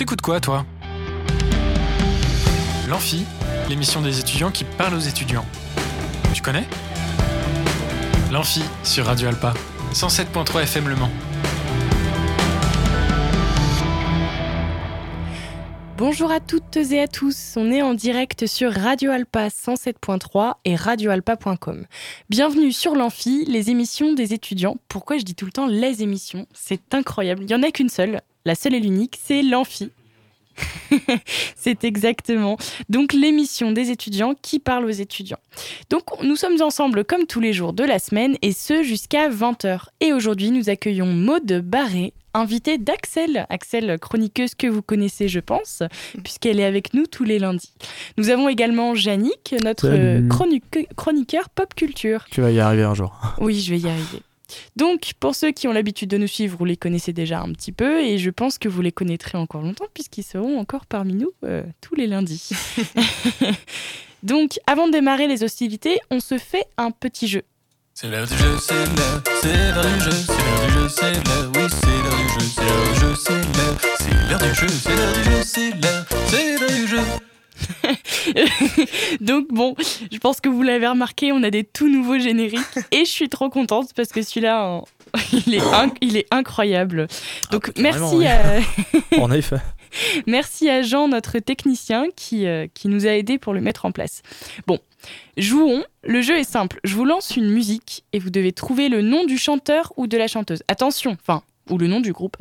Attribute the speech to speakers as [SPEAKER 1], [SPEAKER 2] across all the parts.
[SPEAKER 1] T'écoutes quoi, toi? L'Amphi, l'émission des étudiants qui parle aux étudiants. Tu connais? L'Amphi sur Radio Alpa, 107.3 FM Le Mans.
[SPEAKER 2] Bonjour à toutes et à tous, on est en direct sur Radio Alpa 107.3 et radioalpa.com. Bienvenue sur l'Amphi, les émissions des étudiants. Pourquoi je dis tout le temps les émissions? C'est incroyable, il n'y en a qu'une seule, la seule et l'unique, c'est l'Amphi. c'est exactement. Donc l'émission des étudiants qui parle aux étudiants. Donc nous sommes ensemble comme tous les jours de la semaine et ce jusqu'à 20h. Et aujourd'hui nous accueillons Maude Barré, invitée d'Axel, Axel chroniqueuse que vous connaissez je pense, puisqu'elle est avec nous tous les lundis. Nous avons également Yannick, notre chroniqueur pop culture.
[SPEAKER 3] Tu vas y arriver un jour.
[SPEAKER 2] Oui, je vais y arriver. Donc, pour ceux qui ont l'habitude de nous suivre, vous les connaissez déjà un petit peu et je pense que vous les connaîtrez encore longtemps puisqu'ils seront encore parmi nous euh, tous les lundis. Donc, avant de démarrer les hostilités, on se fait un petit jeu. C'est l'heure du jeu, c'est l'heure, c'est l'heure du jeu, c'est l'heure du jeu, c'est l'heure, oui, c'est l'heure du jeu, c'est l'heure du jeu, c'est l'heure, c'est l'heure du jeu, c'est l'heure du jeu, c'est l'heure, c'est l'heure du jeu. Donc bon, je pense que vous l'avez remarqué, on a des tout nouveaux génériques et je suis trop contente parce que celui-là, il est, il est incroyable. Donc ah, merci à...
[SPEAKER 3] en effet.
[SPEAKER 2] Merci à Jean, notre technicien, qui, euh, qui nous a aidés pour le mettre en place. Bon, jouons. Le jeu est simple. Je vous lance une musique et vous devez trouver le nom du chanteur ou de la chanteuse. Attention, enfin, ou le nom du groupe.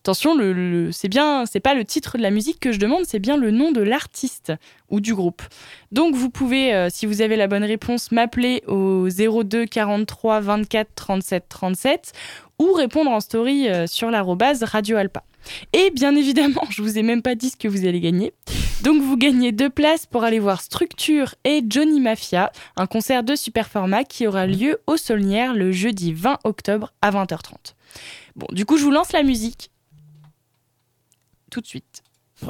[SPEAKER 2] Attention, le, c'est bien, c'est pas le titre de la musique que je demande, c'est bien le nom de l'artiste ou du groupe. Donc vous pouvez, euh, si vous avez la bonne réponse, m'appeler au 02 43 24 37 37 ou répondre en story euh, sur l'arrobase Radio Alpa. Et bien évidemment, je vous ai même pas dit ce que vous allez gagner. Donc vous gagnez deux places pour aller voir Structure et Johnny Mafia, un concert de super format qui aura lieu au Saulnières le jeudi 20 octobre à 20h30. Bon, du coup, je vous lance la musique. Tout de suite. Put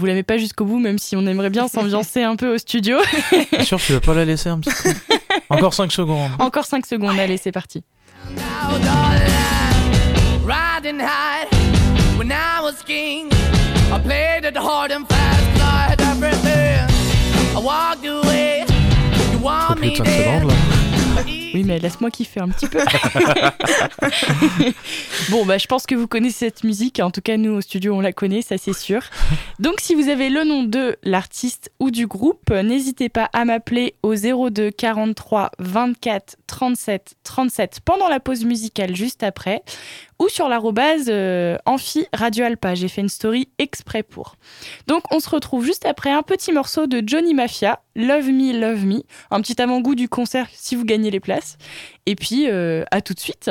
[SPEAKER 2] vous la mets pas jusqu'au bout, même si on aimerait bien s'ambiancer un peu au studio.
[SPEAKER 3] sûr, tu vas pas la laisser un petit peu? Encore 5 secondes.
[SPEAKER 2] Encore 5 secondes, allez, c'est parti.
[SPEAKER 3] Plus de 5 secondes là.
[SPEAKER 2] Oui, mais laisse-moi kiffer un petit peu. bon, bah, je pense que vous connaissez cette musique. En tout cas, nous, au studio, on la connaît, ça c'est sûr. Donc, si vous avez le nom de l'artiste ou du groupe, n'hésitez pas à m'appeler au 02 43 24 37 37 pendant la pause musicale juste après ou sur l'arrobase euh, Amphi Radio Alpa. J'ai fait une story exprès pour. Donc on se retrouve juste après un petit morceau de Johnny Mafia, Love Me, Love Me, un petit avant-goût du concert si vous gagnez les places. Et puis euh, à tout de suite.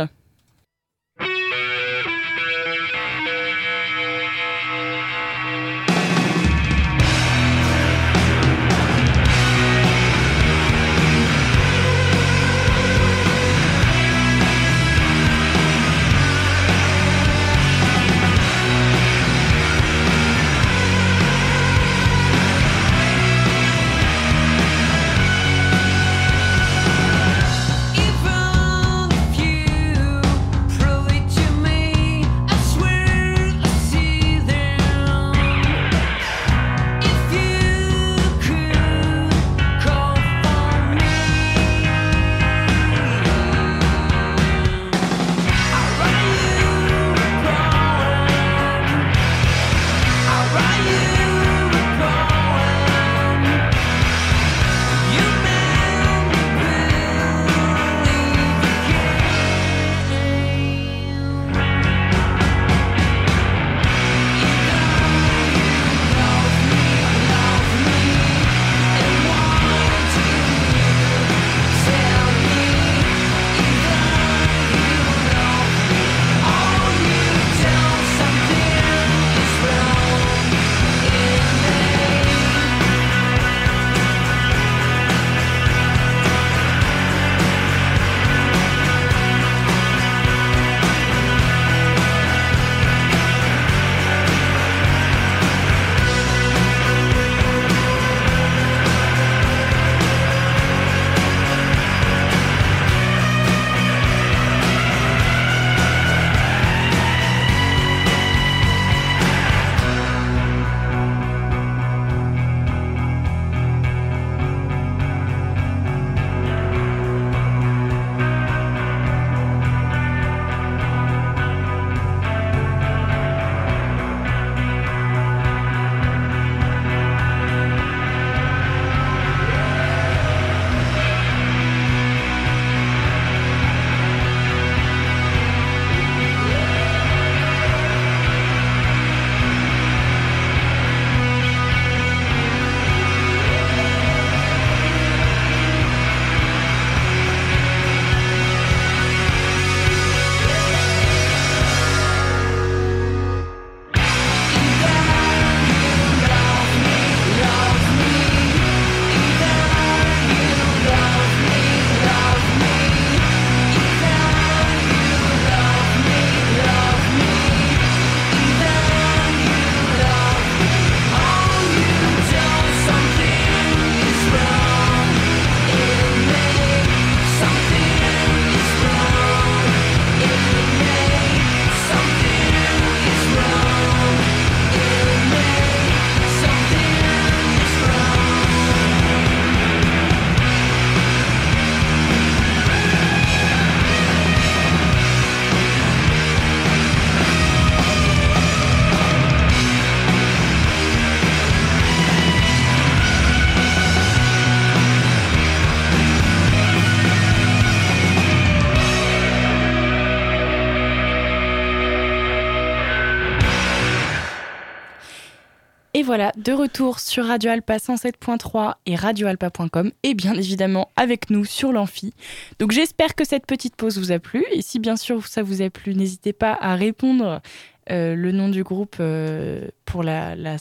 [SPEAKER 2] Voilà, de retour sur Radio Alpa 107.3 et radioalpa.com et bien évidemment avec nous sur l'amphi. Donc j'espère que cette petite pause vous a plu et si bien sûr ça vous a plu, n'hésitez pas à répondre euh, le nom du groupe euh, pour la, la,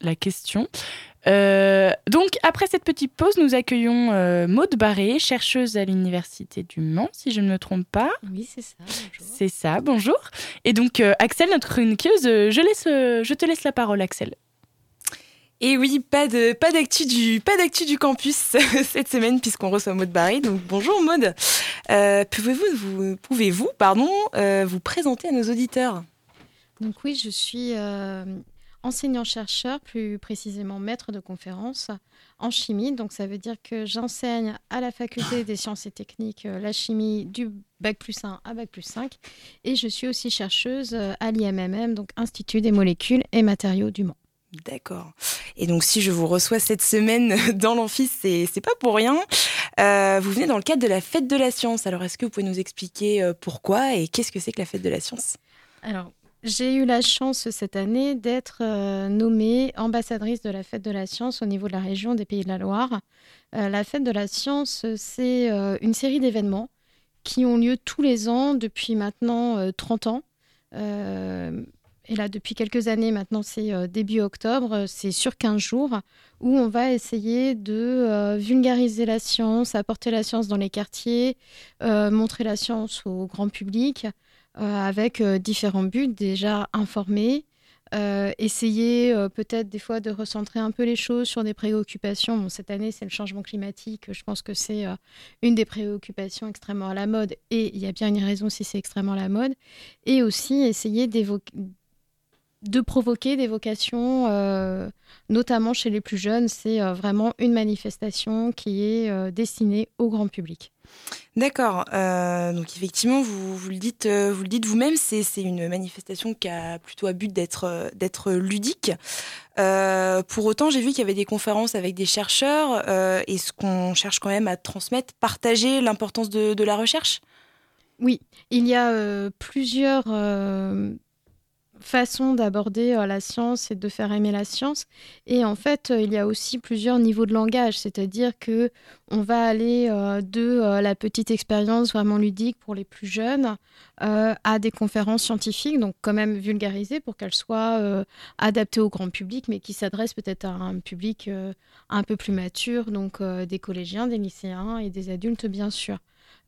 [SPEAKER 2] la question. Euh, donc, après cette petite pause, nous accueillons euh, Maude Barré, chercheuse à l'Université du Mans, si je ne me trompe pas.
[SPEAKER 4] Oui, c'est ça.
[SPEAKER 2] C'est ça, bonjour. Et donc, euh, Axel, notre chroniqueuse, je, laisse, je te laisse la parole, Axel.
[SPEAKER 5] Et oui, pas d'actu du campus cette semaine puisqu'on reçoit Maude Barry. Donc bonjour Maude. Euh, pouvez-vous vous pouvez-vous pardon euh, vous présenter à nos auditeurs?
[SPEAKER 4] Donc oui, je suis euh, enseignant-chercheur, plus précisément maître de conférence en chimie. Donc ça veut dire que j'enseigne à la faculté des sciences et techniques la chimie du bac plus 1 à bac plus 5. Et je suis aussi chercheuse à l'IMMM, donc Institut des molécules et matériaux du Mans.
[SPEAKER 5] D'accord. Et donc si je vous reçois cette semaine dans l'amphi, c'est pas pour rien. Euh, vous venez dans le cadre de la fête de la science. Alors est-ce que vous pouvez nous expliquer euh, pourquoi et qu'est-ce que c'est que la fête de la science?
[SPEAKER 4] Alors, j'ai eu la chance cette année d'être euh, nommée ambassadrice de la Fête de la Science au niveau de la région des Pays de la Loire. La Fête de la Science, c'est une série d'événements qui ont lieu tous les ans depuis maintenant euh, 30 ans. Euh, et là, depuis quelques années maintenant, c'est euh, début octobre, c'est sur 15 jours, où on va essayer de euh, vulgariser la science, apporter la science dans les quartiers, euh, montrer la science au grand public euh, avec euh, différents buts. Déjà informer, euh, essayer euh, peut-être des fois de recentrer un peu les choses sur des préoccupations. Bon, cette année, c'est le changement climatique. Je pense que c'est euh, une des préoccupations extrêmement à la mode. Et il y a bien une raison si c'est extrêmement à la mode. Et aussi essayer d'évoquer de provoquer des vocations, euh, notamment chez les plus jeunes. C'est euh, vraiment une manifestation qui est euh, destinée au grand public.
[SPEAKER 5] D'accord. Donc effectivement, vous, vous le dites, vous le dites vous-même, c'est une manifestation qui a plutôt à but d'être d'être ludique. Pour autant, j'ai vu qu'il y avait des conférences avec des chercheurs. Et ce qu'on cherche quand même à transmettre, partager l'importance de, de la recherche?
[SPEAKER 4] Oui, il y a plusieurs façons d'aborder euh, la science et de faire aimer la science. Et en fait, euh, il y a aussi plusieurs niveaux de langage, c'est-à-dire que on va aller euh, de la petite expérience vraiment ludique pour les plus jeunes à des conférences scientifiques, donc quand même vulgarisées pour qu'elles soient adaptées au grand public, mais qui s'adressent peut-être à un public un peu plus mature, donc des collégiens, des lycéens et des adultes, bien sûr.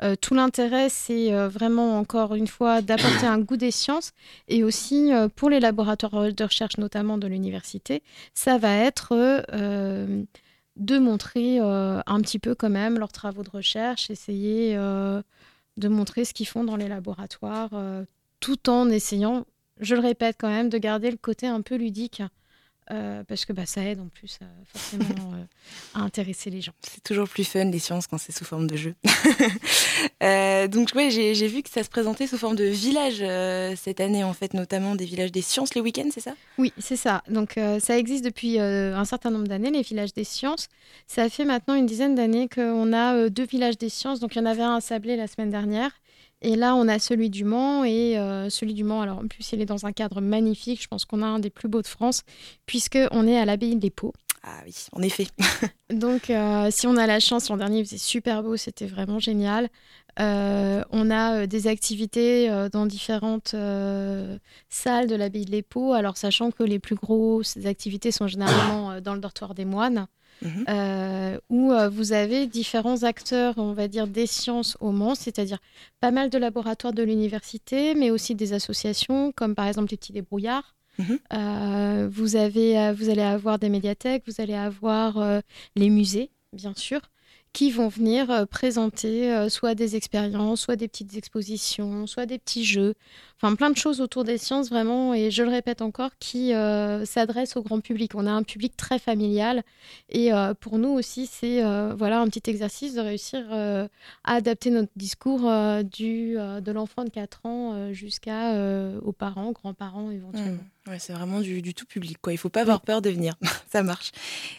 [SPEAKER 4] Euh, tout l'intérêt, c'est euh, vraiment, encore une fois, d'apporter un goût des sciences et aussi euh, pour les laboratoires de recherche, notamment de l'université, ça va être de montrer un petit peu quand même leurs travaux de recherche, essayer de montrer ce qu'ils font dans les laboratoires, tout en essayant, je le répète quand même, de garder le côté un peu ludique. Euh, parce que bah, ça aide en plus à, forcément euh, à intéresser les gens.
[SPEAKER 5] C'est toujours plus fun les sciences quand c'est sous forme de jeu. Euh, donc ouais, j'ai vu que ça se présentait sous forme de village euh, cette année en fait, notamment des villages des sciences les week-ends, c'est ça?
[SPEAKER 4] Oui, c'est ça. Donc euh, ça existe depuis euh, un certain nombre d'années, les villages des sciences. Ça fait maintenant une dizaine d'années qu'on a euh, deux villages des sciences. Donc il y en avait un à Sablé la semaine dernière. Et là, on a celui du Mans. Et euh, celui du Mans, alors en plus, il est dans un cadre magnifique. Je pense qu'on a un des plus beaux de France, puisqu'on est à l'abbaye des Paux.
[SPEAKER 5] Ah oui, en effet.
[SPEAKER 4] Donc, euh, si on a la chance, l'an dernier, il faisait super beau, c'était vraiment génial. Euh, on a euh, des activités euh, dans différentes salles de l'abbaye de l'Épau, alors sachant que les plus grosses activités sont généralement dans le dortoir des moines,
[SPEAKER 5] Mhm.
[SPEAKER 4] euh, où euh, vous avez différents acteurs, on va dire, des sciences au Mans, c'est-à-dire pas mal de laboratoires de l'université, mais aussi des associations, comme par exemple les petits débrouillards.
[SPEAKER 5] Mhm.
[SPEAKER 4] Euh, vous, avez, vous allez avoir des médiathèques, vous allez avoir les musées, bien sûr, qui vont venir euh, présenter euh, soit des expériences, soit des petites expositions, soit des petits jeux, enfin plein de choses autour des sciences vraiment, et je le répète encore, qui euh, s'adressent au grand public. On a un public très familial, et euh, pour nous aussi, c'est voilà un petit exercice de réussir à adapter notre discours du, de l'enfant de 4 ans jusqu'à aux parents, grands-parents éventuellement.
[SPEAKER 5] Mhm. Ouais, c'est vraiment du, tout public quoi. Il faut pas avoir peur de venir, ça marche.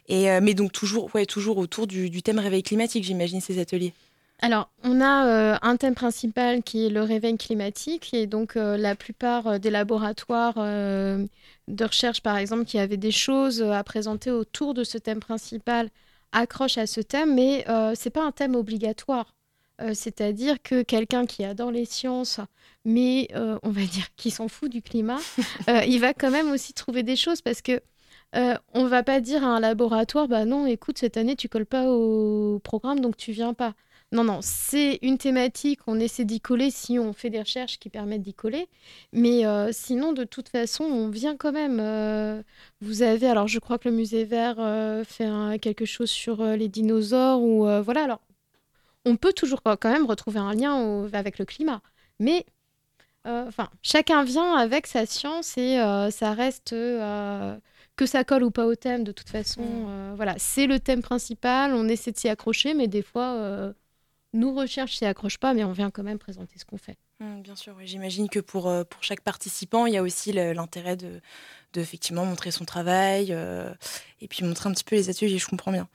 [SPEAKER 5] Et euh, mais donc toujours, ouais, toujours autour du, thème réveil climatique, j'imagine ces ateliers.
[SPEAKER 4] Alors, on a euh, un thème principal qui est le réveil climatique, et donc euh, la plupart des laboratoires de recherche, par exemple, qui avaient des choses à présenter autour de ce thème principal, accrochent à ce thème, mais ce n'est pas un thème obligatoire. C'est-à-dire que quelqu'un qui adore les sciences, mais on va dire qui s'en fout du climat, il va quand même aussi trouver des choses parce que on va pas dire à un laboratoire, bah non, écoute, cette année tu colles pas au programme, donc tu viens pas. Non, non, c'est une thématique, on essaie d'y coller si on fait des recherches qui permettent d'y coller. Mais euh, sinon, de toute façon, on vient quand même. Euh, vous avez, alors je crois que le musée vert euh, fait quelque chose sur les dinosaures, ou voilà. Alors, on peut toujours quand même retrouver un lien avec le climat. Mais, enfin, chacun vient avec sa science et ça reste que ça colle ou pas au thème, de toute façon, mm. voilà, c'est le thème principal, on essaie de s'y accrocher, mais des fois, nous recherche s'y accroche pas, mais on vient quand même présenter ce qu'on fait.
[SPEAKER 5] Mmh, bien sûr, j'imagine que pour, euh, pour chaque participant, il y a aussi l'intérêt de, effectivement montrer son travail euh, et puis montrer un petit peu les ateliers, je comprends bien.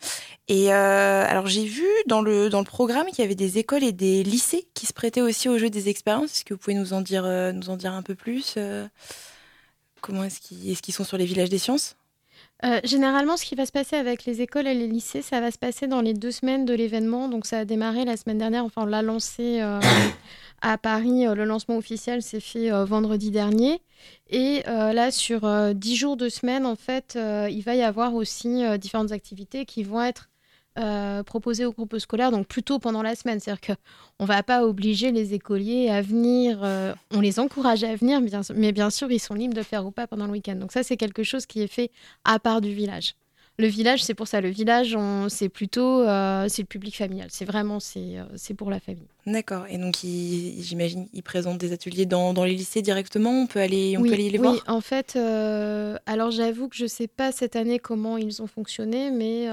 [SPEAKER 5] Et euh, alors j'ai vu dans le, dans le programme qu'il y avait des écoles et des lycées qui se prêtaient aussi au jeu des expériences. Est-ce que vous pouvez nous en dire, nous en dire un peu plus Comment est-ce qu'ils est qu'ils sont sur les villages des sciences?
[SPEAKER 4] Généralement, ce qui va se passer avec les écoles et les lycées, ça va se passer dans les deux semaines de l'événement. Donc, ça a démarré la semaine dernière. Enfin, on l'a lancé à Paris. Euh, le lancement officiel s'est fait vendredi dernier. Et là, sur dix jours de semaine, en fait, il va y avoir aussi différentes activités qui vont être euh, proposé aux groupes scolaires, donc plutôt pendant la semaine. C'est-à-dire qu'on ne va pas obliger les écoliers à venir, euh, on les encourage à venir, mais bien sûr, ils sont libres de faire ou pas pendant le week-end. Donc ça, c'est quelque chose qui est fait à part du village. Le village, c'est pour ça. Le village, c'est plutôt euh, c'est le public familial. C'est vraiment c'est c'est pour la famille.
[SPEAKER 5] D'accord. Et donc, j'imagine, ils présentent des ateliers dans, dans, les lycées directement. On peut aller, on peut aller les
[SPEAKER 4] voir.
[SPEAKER 5] Oui,
[SPEAKER 4] en fait, alors j'avoue que je ne sais pas cette année comment ils ont fonctionné, mais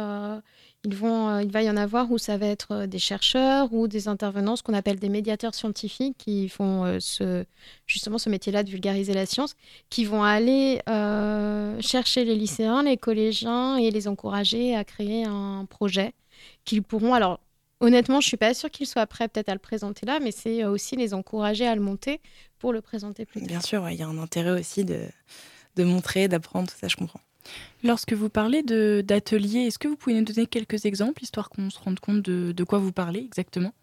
[SPEAKER 4] vont, euh, il va y en avoir où ça va être euh, des chercheurs ou des intervenants, ce qu'on appelle des médiateurs scientifiques qui font euh, justement ce métier-là de vulgariser la science, qui vont aller chercher les lycéens, les collégiens et les encourager à créer un projet qu'ils pourront. Alors, honnêtement, je suis pas sûre qu'ils soient prêts peut-être à le présenter là, mais c'est aussi les encourager à le monter pour le présenter plus tard.
[SPEAKER 5] Bien sûr, il y a un intérêt aussi de, de montrer, d'apprendre, tout ça, je comprends.
[SPEAKER 2] Lorsque vous parlez d'ateliers, est-ce que vous pouvez nous donner quelques exemples, histoire qu'on se rende compte de, de quoi vous parlez exactement?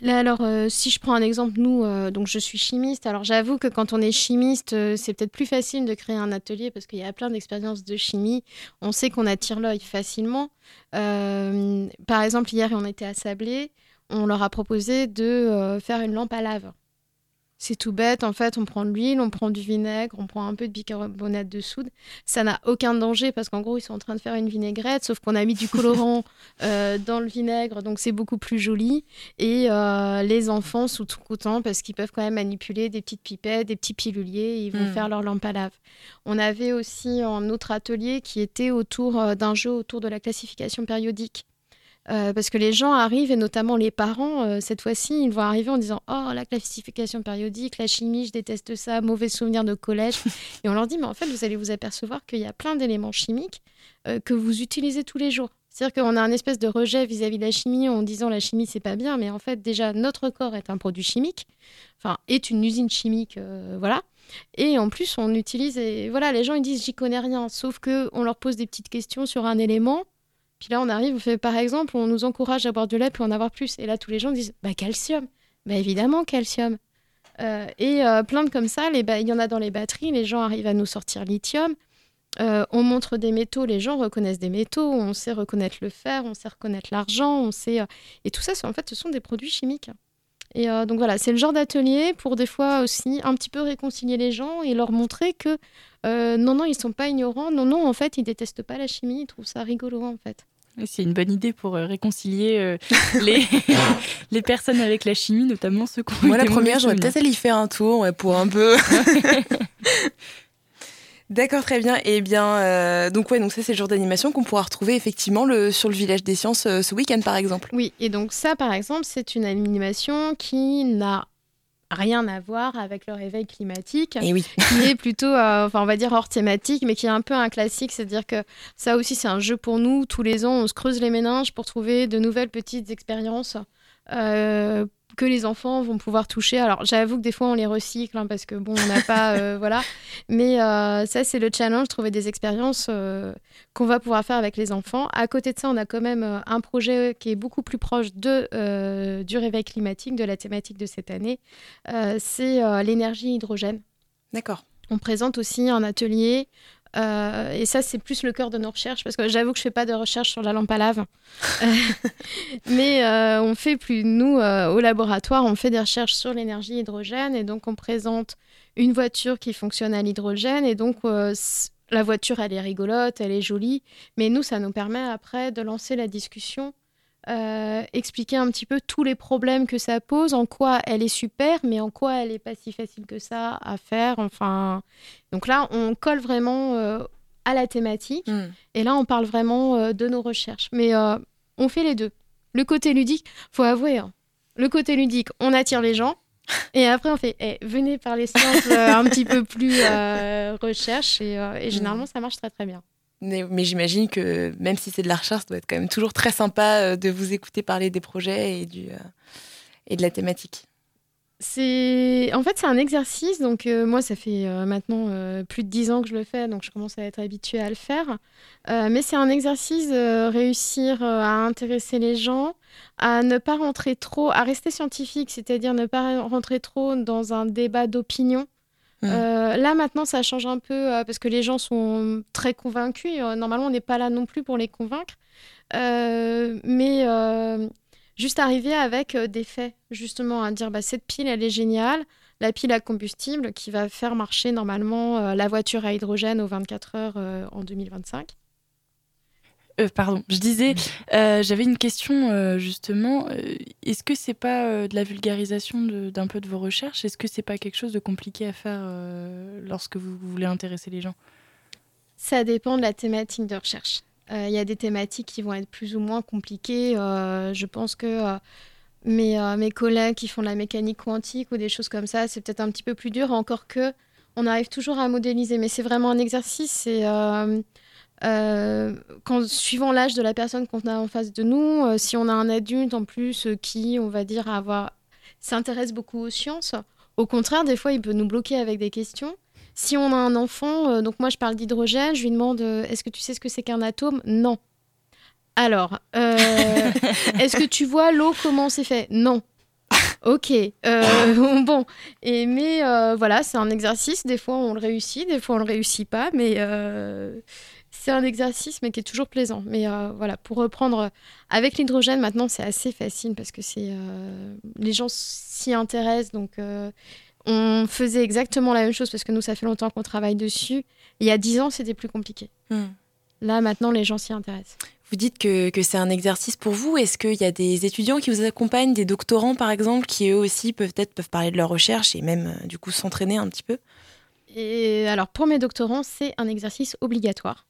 [SPEAKER 4] Là, alors, euh, si je prends un exemple, nous, euh, donc je suis chimiste. Alors, j'avoue que quand on est chimiste, euh, c'est peut-être plus facile de créer un atelier parce qu'il y a plein d'expériences de chimie. On sait qu'on attire l'œil facilement. par exemple, hier, on était à Sablé. On leur a proposé de faire une lampe à lave. C'est tout bête, en fait, on prend de l'huile, on prend du vinaigre, on prend un peu de bicarbonate de soude. Ça n'a aucun danger parce qu'en gros, ils sont en train de faire une vinaigrette, sauf qu'on a mis du colorant euh, dans le vinaigre, donc c'est beaucoup plus joli. Et euh, les enfants sont tout contents parce qu'ils peuvent quand même manipuler des petites pipettes, des petits piluliers, ils vont hmm. faire leur lampe à lave. On avait aussi un autre atelier qui était autour euh, d'un jeu autour de la classification périodique. Euh, parce que les gens arrivent, et notamment les parents, euh, cette fois-ci, ils vont arriver en disant Oh, la classification périodique, la chimie, je déteste ça, mauvais souvenir de collège. et on leur dit Mais en fait, vous allez vous apercevoir qu'il y a plein d'éléments chimiques euh, que vous utilisez tous les jours. C'est-à-dire qu'on a un espèce de rejet vis-à-vis de la chimie en disant la chimie c'est pas bien, mais en fait déjà notre corps est un produit chimique, enfin est une usine chimique, voilà. Et en plus on utilise et voilà les gens ils disent j'y connais rien, sauf que on leur pose des petites questions sur un élément, puis là, on arrive, on fait par exemple, on nous encourage à boire du lait pour en avoir plus. Et là, tous les gens disent bah calcium. Bah évidemment, calcium. Euh, et euh, plein de comme ça, il y en a dans les batteries, les gens arrivent à nous sortir lithium. Euh, on montre des métaux, les gens reconnaissent des métaux, on sait reconnaître le fer, on sait reconnaître l'argent, on sait. Et tout ça, en fait, ce sont des produits chimiques. Et donc voilà, c'est le genre d'atelier pour des fois aussi un petit peu réconcilier les gens et leur montrer que euh, non, non, ils sont pas ignorants. Non, non, en fait, ils détestent pas la chimie. Ils trouvent ça rigolo, en fait.
[SPEAKER 2] C'est une bonne idée pour euh, réconcilier euh, les, les personnes avec la chimie, notamment ceux qui ont
[SPEAKER 5] Moi, la première, j'aurais peut-être allé y faire un tour pour un peu. D'accord, très bien. Et eh bien, donc ouais, donc ça c'est le genre d'animation qu'on pourra retrouver effectivement le, sur le village des sciences ce week-end, par exemple.
[SPEAKER 4] Oui, et donc ça, par exemple, c'est une animation qui n'a rien à voir avec le réveil climatique,
[SPEAKER 5] Et oui.
[SPEAKER 4] qui est plutôt, euh, enfin, on va dire hors thématique, mais qui est un peu un classique. C'est-à-dire que ça aussi, c'est un jeu pour nous. Tous les ans, on se creuse les méninges pour trouver de nouvelles petites expériences euh, que les enfants vont pouvoir toucher. Alors, j'avoue que des fois, on les recycle hein, parce que bon, on n'a pas, euh, voilà. Mais euh, ça, c'est le challenge, trouver des expériences euh, qu'on va pouvoir faire avec les enfants. À côté de ça, on a quand même un projet qui est beaucoup plus proche de, du réveil climatique, de la thématique de cette année. C'est l'énergie hydrogène.
[SPEAKER 5] D'accord.
[SPEAKER 4] On présente aussi un atelier. Euh, et ça, c'est plus le cœur de nos recherches, parce que j'avoue que je fais pas de recherche sur la lampe à lave. Mais euh, on fait plus, nous, euh, au laboratoire, on fait des recherches sur l'énergie hydrogène. Et donc, on présente une voiture qui fonctionne à l'hydrogène. Et donc, la voiture, elle est rigolote, elle est jolie. Mais nous, ça nous permet après de lancer la discussion, euh, expliquer un petit peu tous les problèmes que ça pose, en quoi elle est super, mais en quoi elle n'est pas si facile que ça à faire. Enfin, donc là, on colle vraiment euh, à la thématique.
[SPEAKER 5] Hmm.
[SPEAKER 4] Et là, on parle vraiment euh, de nos recherches. Mais on fait les deux. Le côté ludique, faut avouer, hein, le côté ludique, on attire les gens. Et après, on fait, Eh, venez par les sciences un petit peu plus recherche. Et, et généralement, ça marche très très bien.
[SPEAKER 5] Mais, j'imagine que même si c'est de la recherche, ça doit être quand même toujours très sympa euh, de vous écouter parler des projets et, du, euh, et de la thématique.
[SPEAKER 4] En fait c'est un exercice. Donc euh, moi ça fait maintenant plus de dix ans que je le fais donc je commence à être habituée à le faire. Mais c'est un exercice réussir à intéresser les gens à ne pas rentrer trop à rester scientifique c'est-à-dire ne pas rentrer trop dans un débat d'opinion
[SPEAKER 5] Mhm.
[SPEAKER 4] Euh, là maintenant ça change un peu euh, parce que les gens sont très convaincus Euh, normalement on n'est pas là non plus pour les convaincre mais juste arriver avec des faits, justement, à dire bah, cette pile, elle est géniale, la pile à combustible qui va faire marcher normalement la voiture à hydrogène aux 24 heures en 2025.
[SPEAKER 2] Euh, pardon, je disais, euh, j'avais une question euh, justement. Est-ce que c'est pas de la vulgarisation d'un peu de vos recherches? Est-ce que c'est pas quelque chose de compliqué à faire lorsque vous voulez intéresser les gens?
[SPEAKER 4] Ça dépend de la thématique de recherche. Il y a des thématiques qui vont être plus ou moins compliquées. Je pense que mes, mes collègues qui font de la mécanique quantique ou des choses comme ça, c'est peut-être un petit peu plus dur, encore que on arrive toujours à modéliser. Mais c'est vraiment un exercice. C'est euh, quand, suivant l'âge de la personne qu'on a en face de nous, euh, si on a un adulte en plus euh, qui, on va dire, avoir s'intéresse beaucoup aux sciences, au contraire, des fois, il peut nous bloquer avec des questions. Si on a un enfant, donc moi je parle d'hydrogène, je lui demande est-ce que tu sais ce que c'est qu'un atome? Non. Alors, est-ce que tu vois l'eau comment c'est fait? Non. Ok. euh, bon. Et mais euh, voilà, c'est un exercice. Des fois on le réussit, des fois on le réussit pas, mais euh, c'est un exercice, mais qui est toujours plaisant. Mais euh, voilà, pour reprendre avec l'hydrogène, maintenant c'est assez facile parce que c'est euh, les gens s'y intéressent, donc. euh, on faisait exactement la même chose parce que nous, ça fait longtemps qu'on travaille dessus. Il y a dix ans, c'était plus compliqué.
[SPEAKER 5] Hmm.
[SPEAKER 4] Là, maintenant, les gens s'y intéressent.
[SPEAKER 5] Vous dites que, que c'est un exercice pour vous. Est-ce qu'il y a des étudiants qui vous accompagnent, des doctorants par exemple, qui eux aussi peut-être peuvent parler de leur recherche et même euh, du coup s'entraîner un petit peu?
[SPEAKER 4] Et alors, pour mes doctorants, c'est un exercice obligatoire.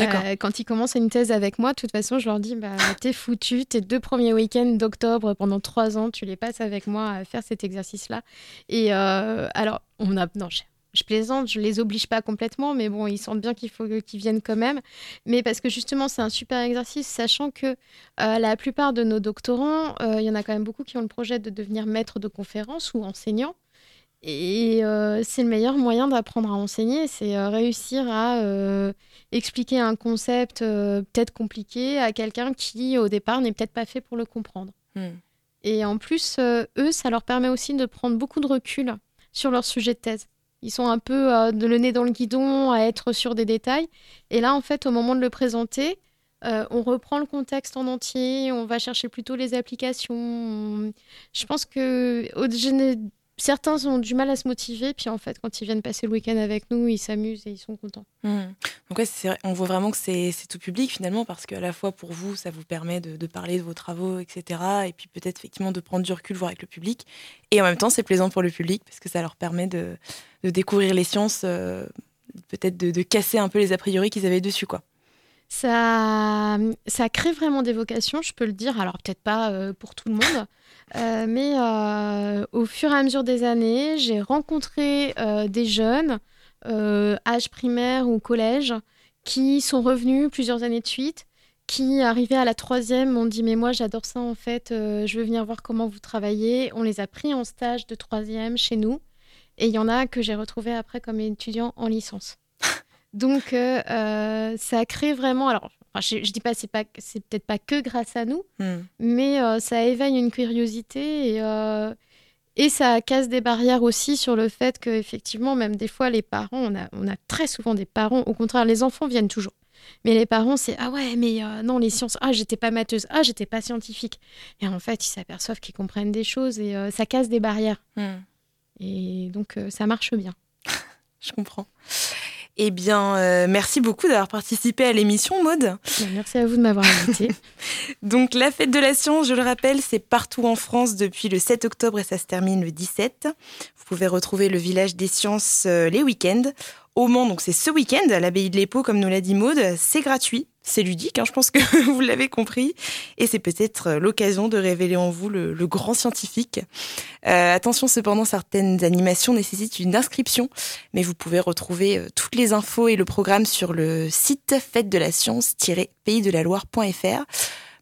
[SPEAKER 4] Euh, quand ils commencent une thèse avec moi, de toute façon, je leur dis bah, T'es foutu, tes deux premiers week-ends d'octobre pendant trois ans, tu les passes avec moi à faire cet exercice-là. Et euh, alors, on a. Non, je, plaisante, je les oblige pas complètement, mais bon, ils sentent bien qu'il faut qu'ils viennent quand même. Mais parce que justement, c'est un super exercice, sachant que euh, la plupart de nos doctorants, il y en a quand même beaucoup qui ont le projet de devenir maître de conférence ou enseignant. Et euh, c'est le meilleur moyen d'apprendre à enseigner, c'est euh, réussir à euh, expliquer un concept peut-être compliqué à quelqu'un qui, au départ, n'est peut-être pas fait pour le comprendre.
[SPEAKER 5] Hmm.
[SPEAKER 4] Et en plus, eux, ça leur permet aussi de prendre beaucoup de recul sur leur sujet de thèse. Ils sont un peu de le nez dans le guidon, à être sur des détails. Et là, en fait, au moment de le présenter, euh, on reprend le contexte en entier, on va chercher plutôt les applications. On- Je pense que au- certains ont du mal à se motiver, puis en fait, quand ils viennent passer le week-end avec nous, ils s'amusent et ils sont contents.
[SPEAKER 5] Hmm. Donc on voit vraiment que c'est tout public finalement parce qu'à la fois pour vous, ça vous permet de, parler de vos travaux, etc. Et puis peut-être effectivement de prendre du recul, voir avec le public. Et en même temps, c'est plaisant pour le public parce que ça leur permet de, de découvrir les sciences, euh, peut-être de, de casser un peu les a priori qu'ils avaient dessus. quoi.
[SPEAKER 4] Ça, ça crée vraiment des vocations, je peux le dire. Alors peut-être pas euh, pour tout le monde, euh, mais euh, au fur et à mesure des années, j'ai rencontré des jeunes, âge primaire ou collège, qui sont revenus plusieurs années de suite, qui arrivaient à la troisième m'ont dit mais moi j'adore ça en fait, je veux venir voir comment vous travaillez. On les a pris en stage de troisième chez nous, et il y en a que j'ai retrouvé après comme étudiants en licence. Donc, euh, euh, ça crée vraiment. Alors, je, je dis pas, c'est pas, c'est peut-être pas que grâce à nous, hmm. mais euh, ça éveille une curiosité et, et ça casse des barrières aussi sur le fait que effectivement, même des fois, les parents, on a, on a très souvent des parents. Au contraire, les enfants viennent toujours. Mais les parents, c'est ah ouais, mais non, les sciences, ah, j'étais pas matheuse, ah, j'étais pas scientifique. Et en fait, ils s'aperçoivent qu'ils comprennent des choses et ça casse des barrières. Hmm. Et donc, ça marche bien.
[SPEAKER 5] je comprends. Eh bien, euh, merci beaucoup d'avoir participé à l'émission, Maude.
[SPEAKER 4] Bah, merci à vous de m'avoir invité.
[SPEAKER 5] Donc, la fête de la science, je le rappelle, c'est partout en France depuis le 7 octobre et ça se termine le 17. Vous pouvez retrouver le village des sciences euh, les week-ends. Au Mans, donc c'est ce week-end à l'abbaye de l'Épau, comme nous l'a dit Maude. C'est gratuit, c'est ludique, hein, je pense que vous l'avez compris. Et c'est peut-être euh, l'occasion de révéler en vous le, grand scientifique. Euh, attention cependant, certaines animations nécessitent une inscription, mais vous pouvez retrouver euh, toutes les infos et le programme sur le site fête de la science-pays de la Loire.fr.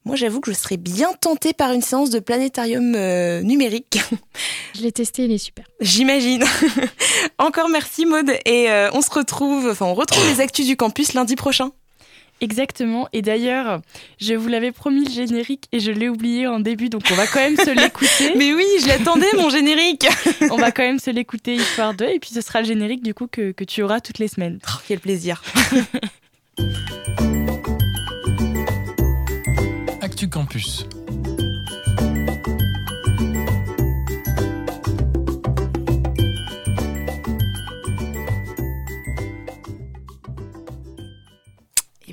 [SPEAKER 5] Moi, j'avoue que je serais bien tentée par une séance de planétarium euh, numérique.
[SPEAKER 4] Je l'ai testé, il est super.
[SPEAKER 5] J'imagine. Encore merci Maude et euh, on se retrouve, enfin on retrouve les actus du campus lundi prochain.
[SPEAKER 2] Exactement. Et d'ailleurs, je vous l'avais promis le générique et je l'ai oublié en début, donc on va quand même se l'écouter.
[SPEAKER 5] Mais oui, je l'attendais mon générique.
[SPEAKER 2] on va quand même se l'écouter histoire de, et puis ce sera le générique du coup que, que tu auras toutes les semaines.
[SPEAKER 5] Oh, quel plaisir.
[SPEAKER 1] Campus.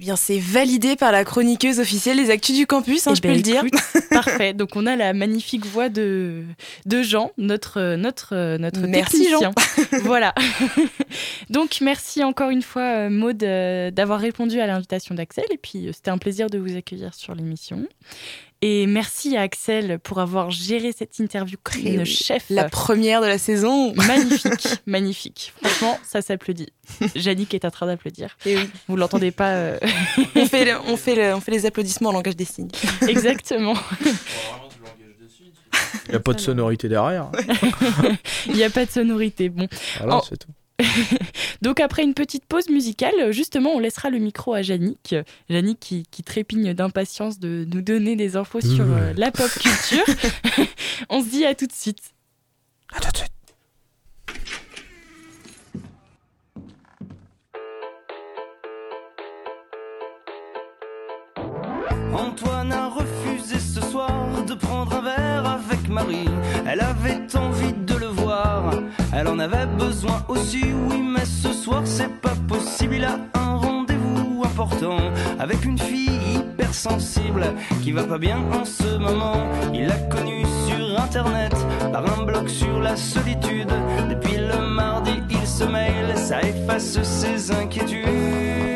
[SPEAKER 5] Bien, c'est validé par la chroniqueuse officielle des Actus du Campus, hein, eh je peux ben, le dire.
[SPEAKER 2] parfait. Donc, on a la magnifique voix de, de Jean, notre, notre, notre merci Jean. voilà. Donc, merci encore une fois, euh, Maude, euh, d'avoir répondu à l'invitation d'Axel. Et puis, euh, c'était un plaisir de vous accueillir sur l'émission. Et merci à Axel pour avoir géré cette interview comme une chef.
[SPEAKER 5] La première de la saison.
[SPEAKER 2] Magnifique, magnifique. Franchement, ça s'applaudit. Yannick est en train d'applaudir. Et oui. Vous l'entendez pas. Euh.
[SPEAKER 5] on, fait on, fait on fait les applaudissements en langage des signes.
[SPEAKER 2] Exactement.
[SPEAKER 3] Il n'y a pas de sonorité derrière.
[SPEAKER 2] Il n'y a pas de sonorité. Bon.
[SPEAKER 3] Voilà, c'est tout.
[SPEAKER 2] Donc après une petite pause musicale, justement, on laissera le micro à Yannick. Yannick qui, trépigne d'impatience de nous donner des infos sur euh, la pop culture. on se dit à tout de suite.
[SPEAKER 3] À tout de suite.
[SPEAKER 6] Antoine a refusé ce soir de prendre un verre avec Marie. Elle avait envie de le voir, elle en avait besoin aussi, oui, mais ce soir c'est pas possible. Il a un rendez-vous important avec une fille hypersensible qui va pas bien en ce moment. Il l'a connue sur internet par un blog sur la solitude. Depuis le mardi, il se mail, ça efface ses inquiétudes.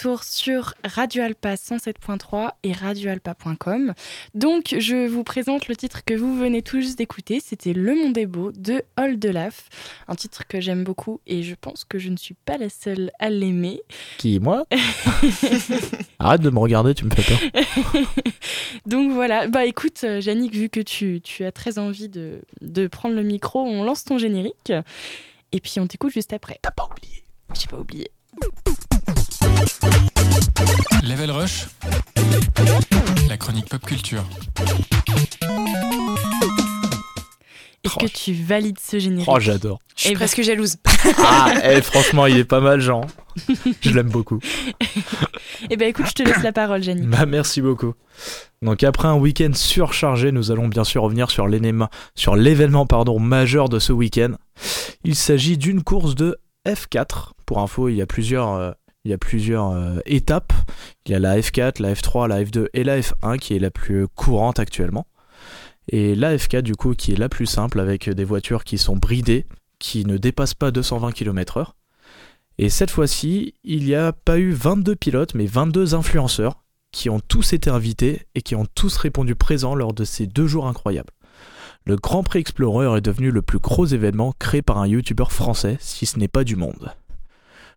[SPEAKER 2] Retour sur Radio Alpa 107.3 et radioalpa.com. Donc, je vous présente le titre que vous venez tout juste d'écouter. C'était Le Monde est beau de Oldelaf. Un titre que j'aime beaucoup et je pense que je ne suis pas la seule à l'aimer.
[SPEAKER 3] Qui, moi Arrête de me regarder, tu me fais peur.
[SPEAKER 2] Donc voilà, bah écoute, euh, Yannick, vu que tu, tu as très envie de, de prendre le micro, on lance ton générique. Et puis on t'écoute juste après.
[SPEAKER 3] T'as pas oublié.
[SPEAKER 2] J'ai pas oublié.
[SPEAKER 1] Level Rush, la chronique pop culture.
[SPEAKER 2] Est-ce
[SPEAKER 3] Oh.
[SPEAKER 2] que tu valides ce générique
[SPEAKER 3] Oh, j'adore.
[SPEAKER 5] Je suis
[SPEAKER 2] ben-
[SPEAKER 5] presque jalouse.
[SPEAKER 3] Ah, eh, franchement, il est pas mal, Jean. Je l'aime beaucoup.
[SPEAKER 2] Eh ben écoute, je te laisse la parole, Yannick.
[SPEAKER 3] Bah, merci beaucoup. Donc, après un week-end surchargé, nous allons bien sûr revenir sur l'énéma- sur l'événement pardon, majeur de ce week-end. Il s'agit d'une course de F4. Pour info, il y a plusieurs, euh, il y a plusieurs euh, étapes. Il y a la F4, la F3, la F2 et la F1 qui est la plus courante actuellement. Et la F4, du coup, qui est la plus simple avec des voitures qui sont bridées, qui ne dépassent pas 220 km/h. Et cette fois-ci, il n'y a pas eu 22 pilotes, mais 22 influenceurs qui ont tous été invités et qui ont tous répondu présents lors de ces deux jours incroyables. Le Grand Prix Explorer est devenu le plus gros événement créé par un youtubeur français, si ce n'est pas du monde.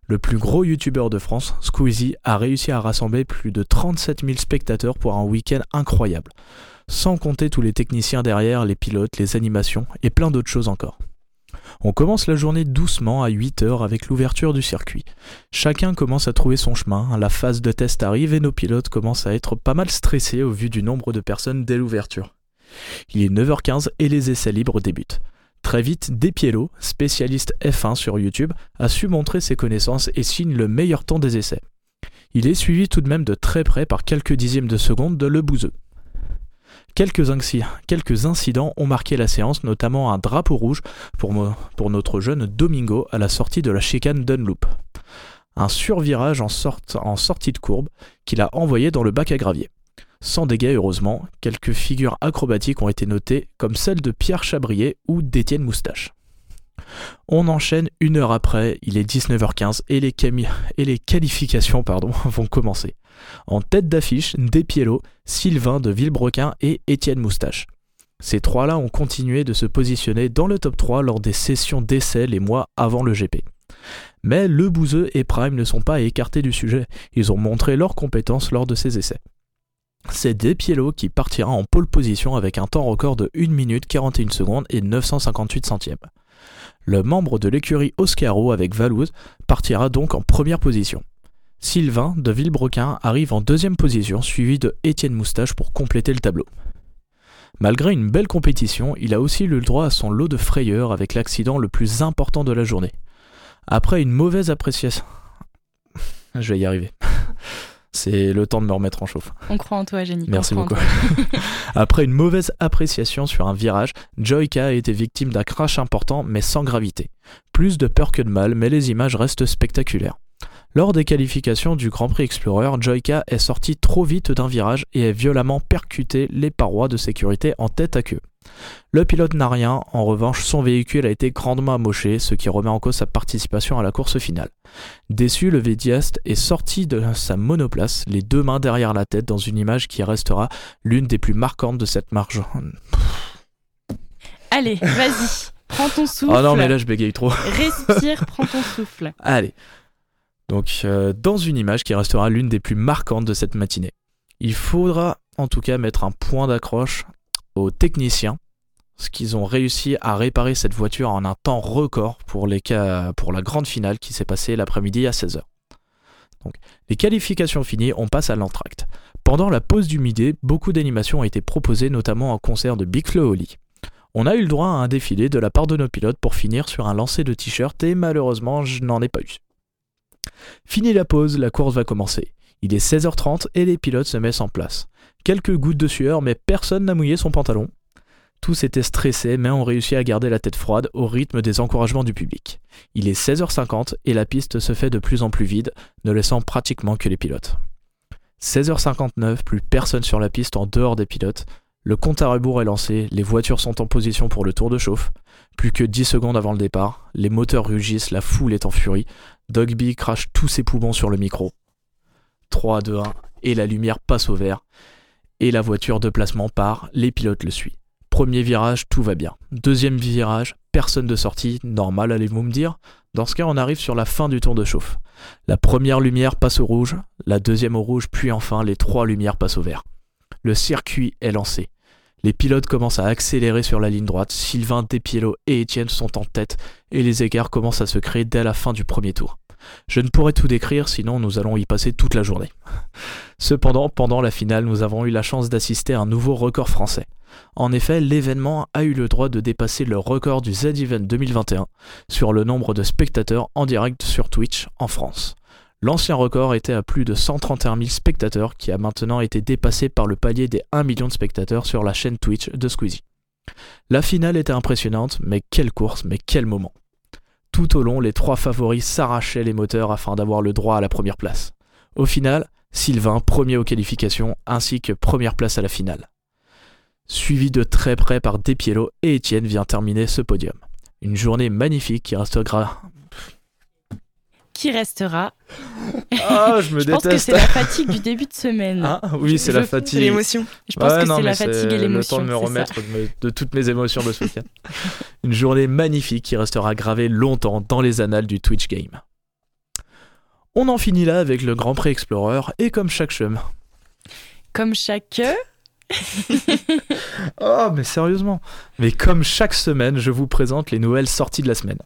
[SPEAKER 3] Le plus gros youtubeur de France, Squeezie, a réussi à rassembler plus de 37 000 spectateurs pour un week-end incroyable, sans compter tous les techniciens derrière, les pilotes, les animations et plein d'autres choses encore. On commence la journée doucement à 8h avec l'ouverture du circuit. Chacun commence à trouver son chemin, la phase de test arrive et nos pilotes commencent à être pas mal stressés au vu du nombre de personnes dès l'ouverture. Il est 9h15 et les essais libres débutent. Très vite, Despiello, spécialiste F1 sur YouTube, a su montrer ses connaissances et signe le meilleur temps des essais. Il est suivi tout de même de très près par quelques dixièmes de seconde de Le Bouzeux. Quelques, inci- quelques incidents ont marqué la séance, notamment un drapeau rouge pour, notre jeune Domingo à la sortie de la chicane Dunloop. Un survirage en sortie de courbe qu'il a envoyé dans le bac à gravier. Sans dégâts heureusement, quelques figures acrobatiques ont été notées comme celle de Pierre Chabrier ou d'Étienne Moustache. On enchaîne une heure après, il est 19h15 et les, qualifications vont commencer. En tête d'affiche, Despiello, Sylvain de Villebrequin et Étienne Moustache. Ces trois-là ont continué de se positionner dans le top 3 lors des sessions d'essai les mois avant le GP. Mais Le Bouzeux et Prime ne sont pas écartés du sujet, ils ont montré leurs compétences lors de ces essais. C'est Despiello qui partira en pole position avec un temps record de 1 minute 41 secondes et 958 centièmes. Le membre de l'écurie Oscaro avec Valouz partira donc en première position. Sylvain de Villebrequin arrive en deuxième position, suivi de Étienne Moustache pour compléter le tableau. Malgré une belle compétition, il a aussi eu le droit à son lot de frayeurs avec l'accident le plus important de la journée. Après une mauvaise appréciation. Je vais y arriver. C'est le temps de me remettre en chauffe.
[SPEAKER 2] On croit en toi, on
[SPEAKER 3] Merci beaucoup. Après une mauvaise appréciation sur un virage, Joyka a été victime d'un crash important mais sans gravité. Plus de peur que de mal, mais les images restent spectaculaires. Lors des qualifications du Grand Prix Explorer, Joyka est sorti trop vite d'un virage et a violemment percuté les parois de sécurité en tête à queue. Le pilote n'a rien, en revanche son véhicule a été grandement amoché, ce qui remet en cause sa participation à la course finale. Déçu, le Védiaste est sorti de sa monoplace, les deux mains derrière la tête dans une image qui restera l'une des plus marquantes de cette marche.
[SPEAKER 2] Allez, vas-y. Prends ton souffle.
[SPEAKER 3] Oh non mais là je bégaye trop.
[SPEAKER 2] Respire, prends ton souffle.
[SPEAKER 3] Allez. Donc, euh, dans une image qui restera l'une des plus marquantes de cette matinée. Il faudra en tout cas mettre un point d'accroche aux techniciens ce qu'ils ont réussi à réparer cette voiture en un temps record pour, la grande finale qui s'est passée l'après-midi à 16h. Donc, les qualifications finies, on passe à l'entracte. Pendant la pause du midi, beaucoup d'animations ont été proposées, notamment en concert de Big Flo Oli. On a eu le droit à un défilé de la part de nos pilotes pour finir sur un lancer de t-shirt et malheureusement, je n'en ai pas eu. Fini la pause, la course va commencer. Il est 16h30 et les pilotes se mettent en place. Quelques gouttes de sueur, mais personne n'a mouillé son pantalon. Tous étaient stressés, mais ont réussi à garder la tête froide au rythme des encouragements du public. Il est 16h50 et la piste se fait de plus en plus vide, ne laissant pratiquement que les pilotes. 16h59, plus personne sur la piste en dehors des pilotes. Le compte à rebours est lancé, les voitures sont en position pour le tour de chauffe. Plus que 10 secondes avant le départ, les moteurs rugissent, la foule est en furie. Dogby crache tous ses poumons sur le micro. 3, 2, 1, et la lumière passe au vert. Et la voiture de placement part, les pilotes le suivent. Premier virage, tout va bien. Deuxième virage, personne de sortie, normal allez-vous me dire. Dans ce cas, on arrive sur la fin du tour de chauffe. La première lumière passe au rouge, la deuxième au rouge, puis enfin les trois lumières passent au vert. Le circuit est lancé. Les pilotes commencent à accélérer sur la ligne droite, Sylvain, Despiello et Étienne sont en tête, et les écarts commencent à se créer dès la fin du premier tour. Je ne pourrais tout décrire, sinon nous allons y passer toute la journée. Cependant, pendant la finale, nous avons eu la chance d'assister à un nouveau record français. En effet, l'événement a eu le droit de dépasser le record du Z-Event 2021 sur le nombre de spectateurs en direct sur Twitch en France. L'ancien record était à plus de 131 000 spectateurs qui a maintenant été dépassé par le palier des 1 million de spectateurs sur la chaîne Twitch de Squeezie. La finale était impressionnante, mais quelle course, mais quel moment. Tout au long, les trois favoris s'arrachaient les moteurs afin d'avoir le droit à la première place. Au final, Sylvain, premier aux qualifications, ainsi que première place à la finale. Suivi de très près par Despiello et Étienne vient terminer ce podium. Une journée magnifique qui restera
[SPEAKER 2] qui restera.
[SPEAKER 3] Ah, je me
[SPEAKER 2] je pense que c'est la fatigue du début de semaine.
[SPEAKER 3] Ah, oui, c'est la fatigue.
[SPEAKER 5] C'est l'émotion.
[SPEAKER 2] Je pense
[SPEAKER 3] Ouais,
[SPEAKER 2] que c'est la fatigue et
[SPEAKER 3] Le
[SPEAKER 2] l'émotion.
[SPEAKER 3] temps de me remettre de, de toutes mes émotions de ce week-end. Une journée magnifique qui restera gravée longtemps dans les annales du Twitch Game. On en finit là avec le Grand Prix Explorer et comme chaque chemin.
[SPEAKER 2] Comme chaque.
[SPEAKER 3] Oh, mais sérieusement. Mais comme chaque semaine, je vous présente les nouvelles sorties de la semaine.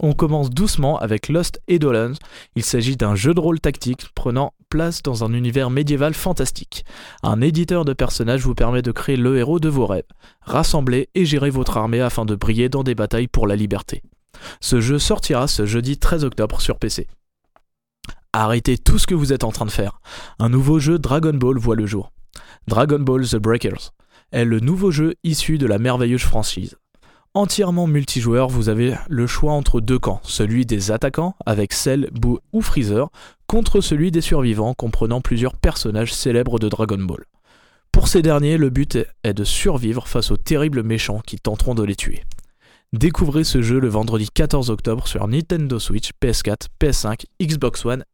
[SPEAKER 3] On commence doucement avec Lost Eidolons. Il s'agit d'un jeu de rôle tactique prenant place dans un univers médiéval fantastique. Un éditeur de personnages vous permet de créer le héros de vos rêves. Rassemblez et gérez votre armée afin de briller dans des batailles pour la liberté. Ce jeu sortira ce jeudi 13 octobre sur PC. Arrêtez tout ce que vous êtes en train de faire. Un nouveau jeu Dragon Ball voit le jour. Dragon Ball The Breakers est le nouveau jeu issu de la merveilleuse franchise. Entièrement multijoueur, vous avez le choix entre deux camps, celui des attaquants avec Cell, Boo ou Freezer, contre celui des survivants comprenant plusieurs personnages célèbres de Dragon Ball. Pour ces derniers, le but est- de survivre face aux terribles méchants qui tenteront de les tuer. Découvrez ce jeu le vendredi 14 octobre sur Nintendo Switch, PS4, PS5, Xbox One,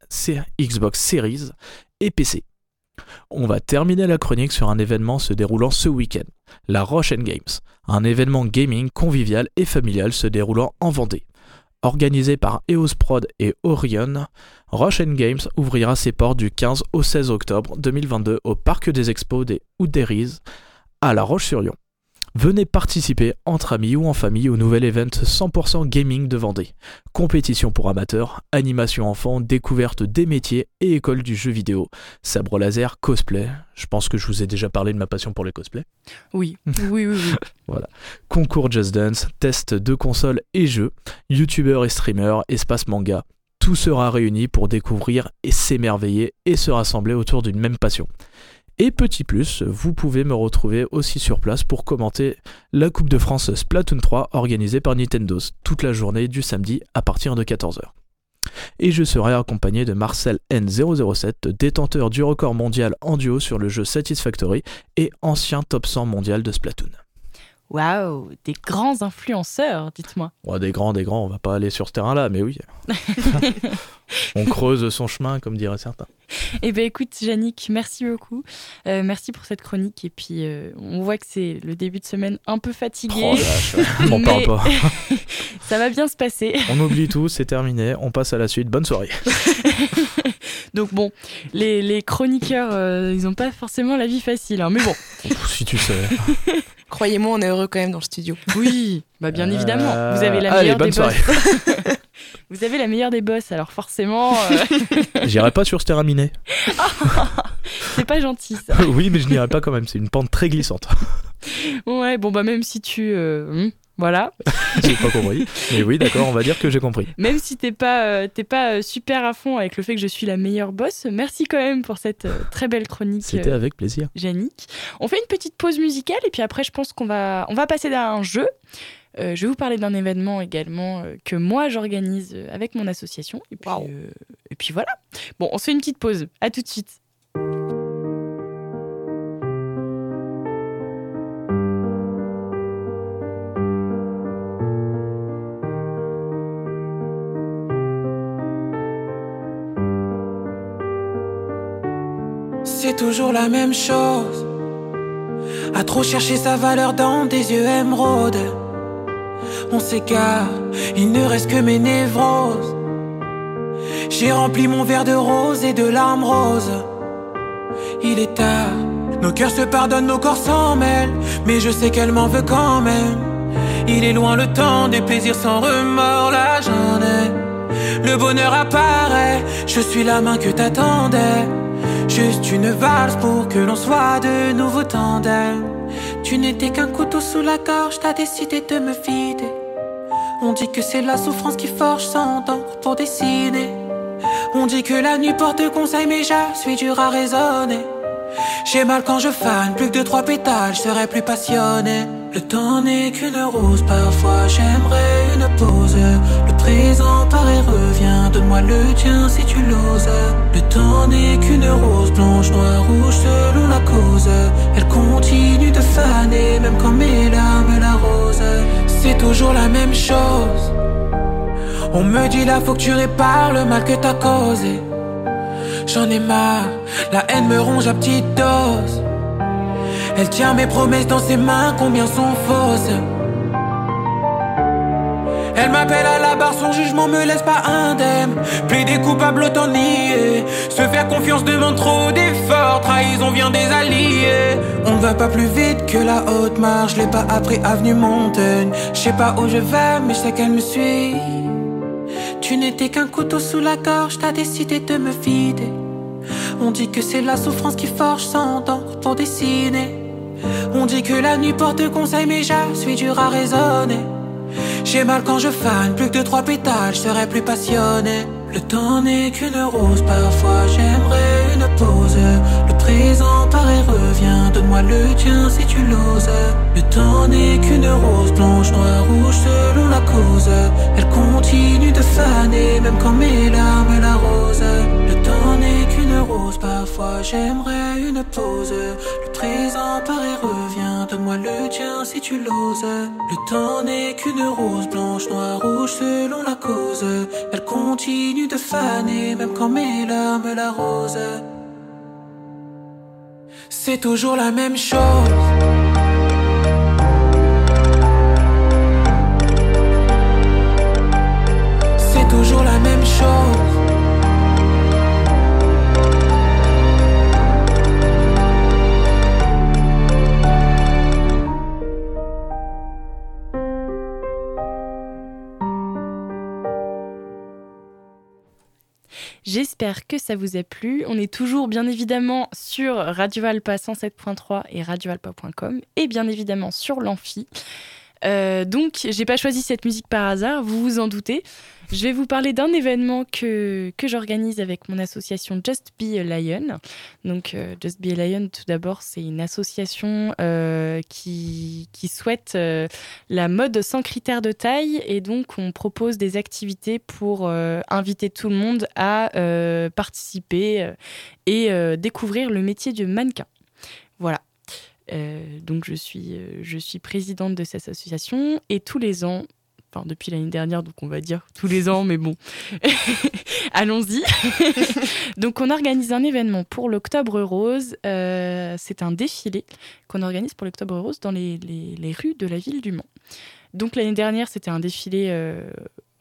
[SPEAKER 3] Xbox Series et PC. On va terminer la chronique sur un événement se déroulant ce week-end, la Roche Games, un événement gaming convivial et familial se déroulant en Vendée. Organisé par EOS Prod et Orion, Roche Games ouvrira ses portes du 15 au 16 octobre 2022 au Parc des Expos des Oudéries à La Roche-sur-Yon. Venez participer entre amis ou en famille au nouvel event 100% gaming de Vendée. Compétition pour amateurs, animation enfants, découverte des métiers et école du jeu vidéo, sabre laser, cosplay. Je pense que je vous ai déjà parlé de ma passion pour les cosplays.
[SPEAKER 2] Oui, oui, oui. oui.
[SPEAKER 3] Concours Just Dance, test de consoles et jeux, youtubeurs et streamers, espace manga. Tout sera réuni pour découvrir et s'émerveiller et se rassembler autour d'une même passion. Et petit plus, vous pouvez me retrouver aussi sur place pour commenter la Coupe de France Splatoon 3 organisée par Nintendo toute la journée du samedi à partir de 14h. Et je serai accompagné de Marcel N007, détenteur du record mondial en duo sur le jeu Satisfactory et ancien top 100 mondial de Splatoon.
[SPEAKER 2] Waouh, des grands influenceurs, dites-moi.
[SPEAKER 3] Ouais, des grands, des grands, on va pas aller sur ce terrain-là, mais oui. on creuse son chemin, comme diraient certains.
[SPEAKER 2] Eh bien, écoute, Yannick, merci beaucoup. Euh, merci pour cette chronique. Et puis, euh, on voit que c'est le début de semaine un peu fatigué.
[SPEAKER 3] Oh, m'en parle pas.
[SPEAKER 2] Ça va bien se passer.
[SPEAKER 3] On oublie tout, c'est terminé, on passe à la suite. Bonne soirée.
[SPEAKER 2] Donc bon, les, les chroniqueurs, euh, ils n'ont pas forcément la vie facile, hein, mais bon.
[SPEAKER 3] si tu savais.
[SPEAKER 5] Croyez-moi, on est heureux quand même dans le studio.
[SPEAKER 2] Oui, bah bien
[SPEAKER 3] Euh,
[SPEAKER 2] évidemment. Vous avez la
[SPEAKER 3] allez,
[SPEAKER 2] meilleure
[SPEAKER 3] bonne
[SPEAKER 2] des boss. Vous avez la meilleure des boss, alors forcément, euh,
[SPEAKER 3] J'irai pas sur ce terrain miné.
[SPEAKER 2] c'est pas gentil ça.
[SPEAKER 3] oui, mais je n'irai pas quand même. C'est une pente très glissante.
[SPEAKER 2] Ouais, bon bah même si tu, euh, hmm, voilà,
[SPEAKER 3] J'ai pas compris. Mais oui, d'accord, on va dire que j'ai compris.
[SPEAKER 2] même si t'es pas, euh, t'es pas super à fond avec le fait que je suis la meilleure boss, merci quand même pour cette très belle chronique.
[SPEAKER 3] C'était avec plaisir.
[SPEAKER 2] Yannick. On fait une petite pause musicale et puis après, je pense qu'on va, on va passer à un jeu. Euh, je vais vous parler d'un événement également euh, que moi j'organise euh, avec mon association. Et puis, et puis voilà. Bon, on se fait une petite pause. À tout de suite.
[SPEAKER 7] C'est toujours la même chose. À trop chercher sa valeur dans des yeux émeraudes. On s'égare, il ne reste que mes névroses. J'ai rempli mon verre de rose et de larmes roses. Il est tard, nos cœurs se pardonnent, nos corps s'en mêlent. Mais je sais qu'elle m'en veut quand même. Il est loin le temps des plaisirs sans remords, j'en ai. Le bonheur apparaît, je suis la main que t'attendais. Juste une valse pour que l'on soit de nouveau tandem. Tu n'étais qu'un couteau sous la gorge, t'as décidé de me vider. On dit que c'est la souffrance qui forge sans d'encre pour dessiner. On dit que la nuit porte conseil, mais je suis dur à raisonner. J'ai mal quand je fane, plus que de trois pétales, je serais plus passionné. Le temps n'est qu'une rose, parfois j'aimerais une pause. Le présent paraît revient, donne-moi le tien si tu l'oses. Le temps n'est qu'une rose, blanche, noire, rouge, selon la cause. Elle continue de faner, même quand mes larmes l'arrosent. C'est toujours la même chose. On me dit là faut que tu répares le mal que t'as causé. J'en ai marre, la haine me ronge à petite dose. Elle tient mes promesses dans ses mains, combien sont fausses. Elle m'appelle à la barre, son jugement me laisse pas indemne. Plaider coupable, autant nier. Se faire confiance demande trop d'efforts. Trahison vient des alliés. On ne va pas plus vite que la haute marche. Je l'ai pas appris avenue Montaigne. Je sais pas où je vais, mais je sais qu'elle me suit. Tu n'étais qu'un couteau sous la gorge, t'as décidé de me vider. On dit que c'est la souffrance qui forge sans d'encre pour dessiner. On dit que la nuit porte conseil, mais je suis dur à raisonner. J'ai mal quand je fane, plus que de trois pétales, je serais plus passionné. Le temps n'est qu'une rose, parfois j'aimerais une pause. Le présent paraît revient, donne-moi le tien si tu l'oses. Le temps n'est qu'une rose, blanche, noire, rouge, selon la cause. Elle continue de faner, même quand mes larmes l'arrosent. Le temps n'est qu'une rose, parfois j'aimerais une pause. Le présent paraît revient, donne-moi le tien si tu l'oses. Le temps n'est qu'une rose, blanche, noire, rouge, selon la cause. Elle continue de faner, même quand mes larmes l'arrosent. C'est toujours la même chose. C'est toujours la même chose.
[SPEAKER 2] J'espère que ça vous a plu. On est toujours bien évidemment sur Radio Alpa 107.3 et radioalpa.com et bien évidemment sur l'amphi. Euh, donc, j'ai pas choisi cette musique par hasard, vous vous en doutez. Je vais vous parler d'un événement que, que j'organise avec mon association Just Be a Lion. Donc, euh, Just Be a Lion, tout d'abord, c'est une association euh, qui, qui souhaite la mode sans critères de taille. Et donc, on propose des activités pour inviter tout le monde à participer et découvrir le métier du mannequin. Voilà. Euh, donc je suis, euh, je suis présidente de cette association et tous les ans, enfin depuis l'année dernière, donc on va dire tous les ans, mais bon, allons-y. donc on organise un événement pour l'Octobre Rose. Euh, c'est un défilé qu'on organise pour l'Octobre Rose dans les, les- les rues de la ville du Mans. Donc l'année dernière, c'était un défilé euh,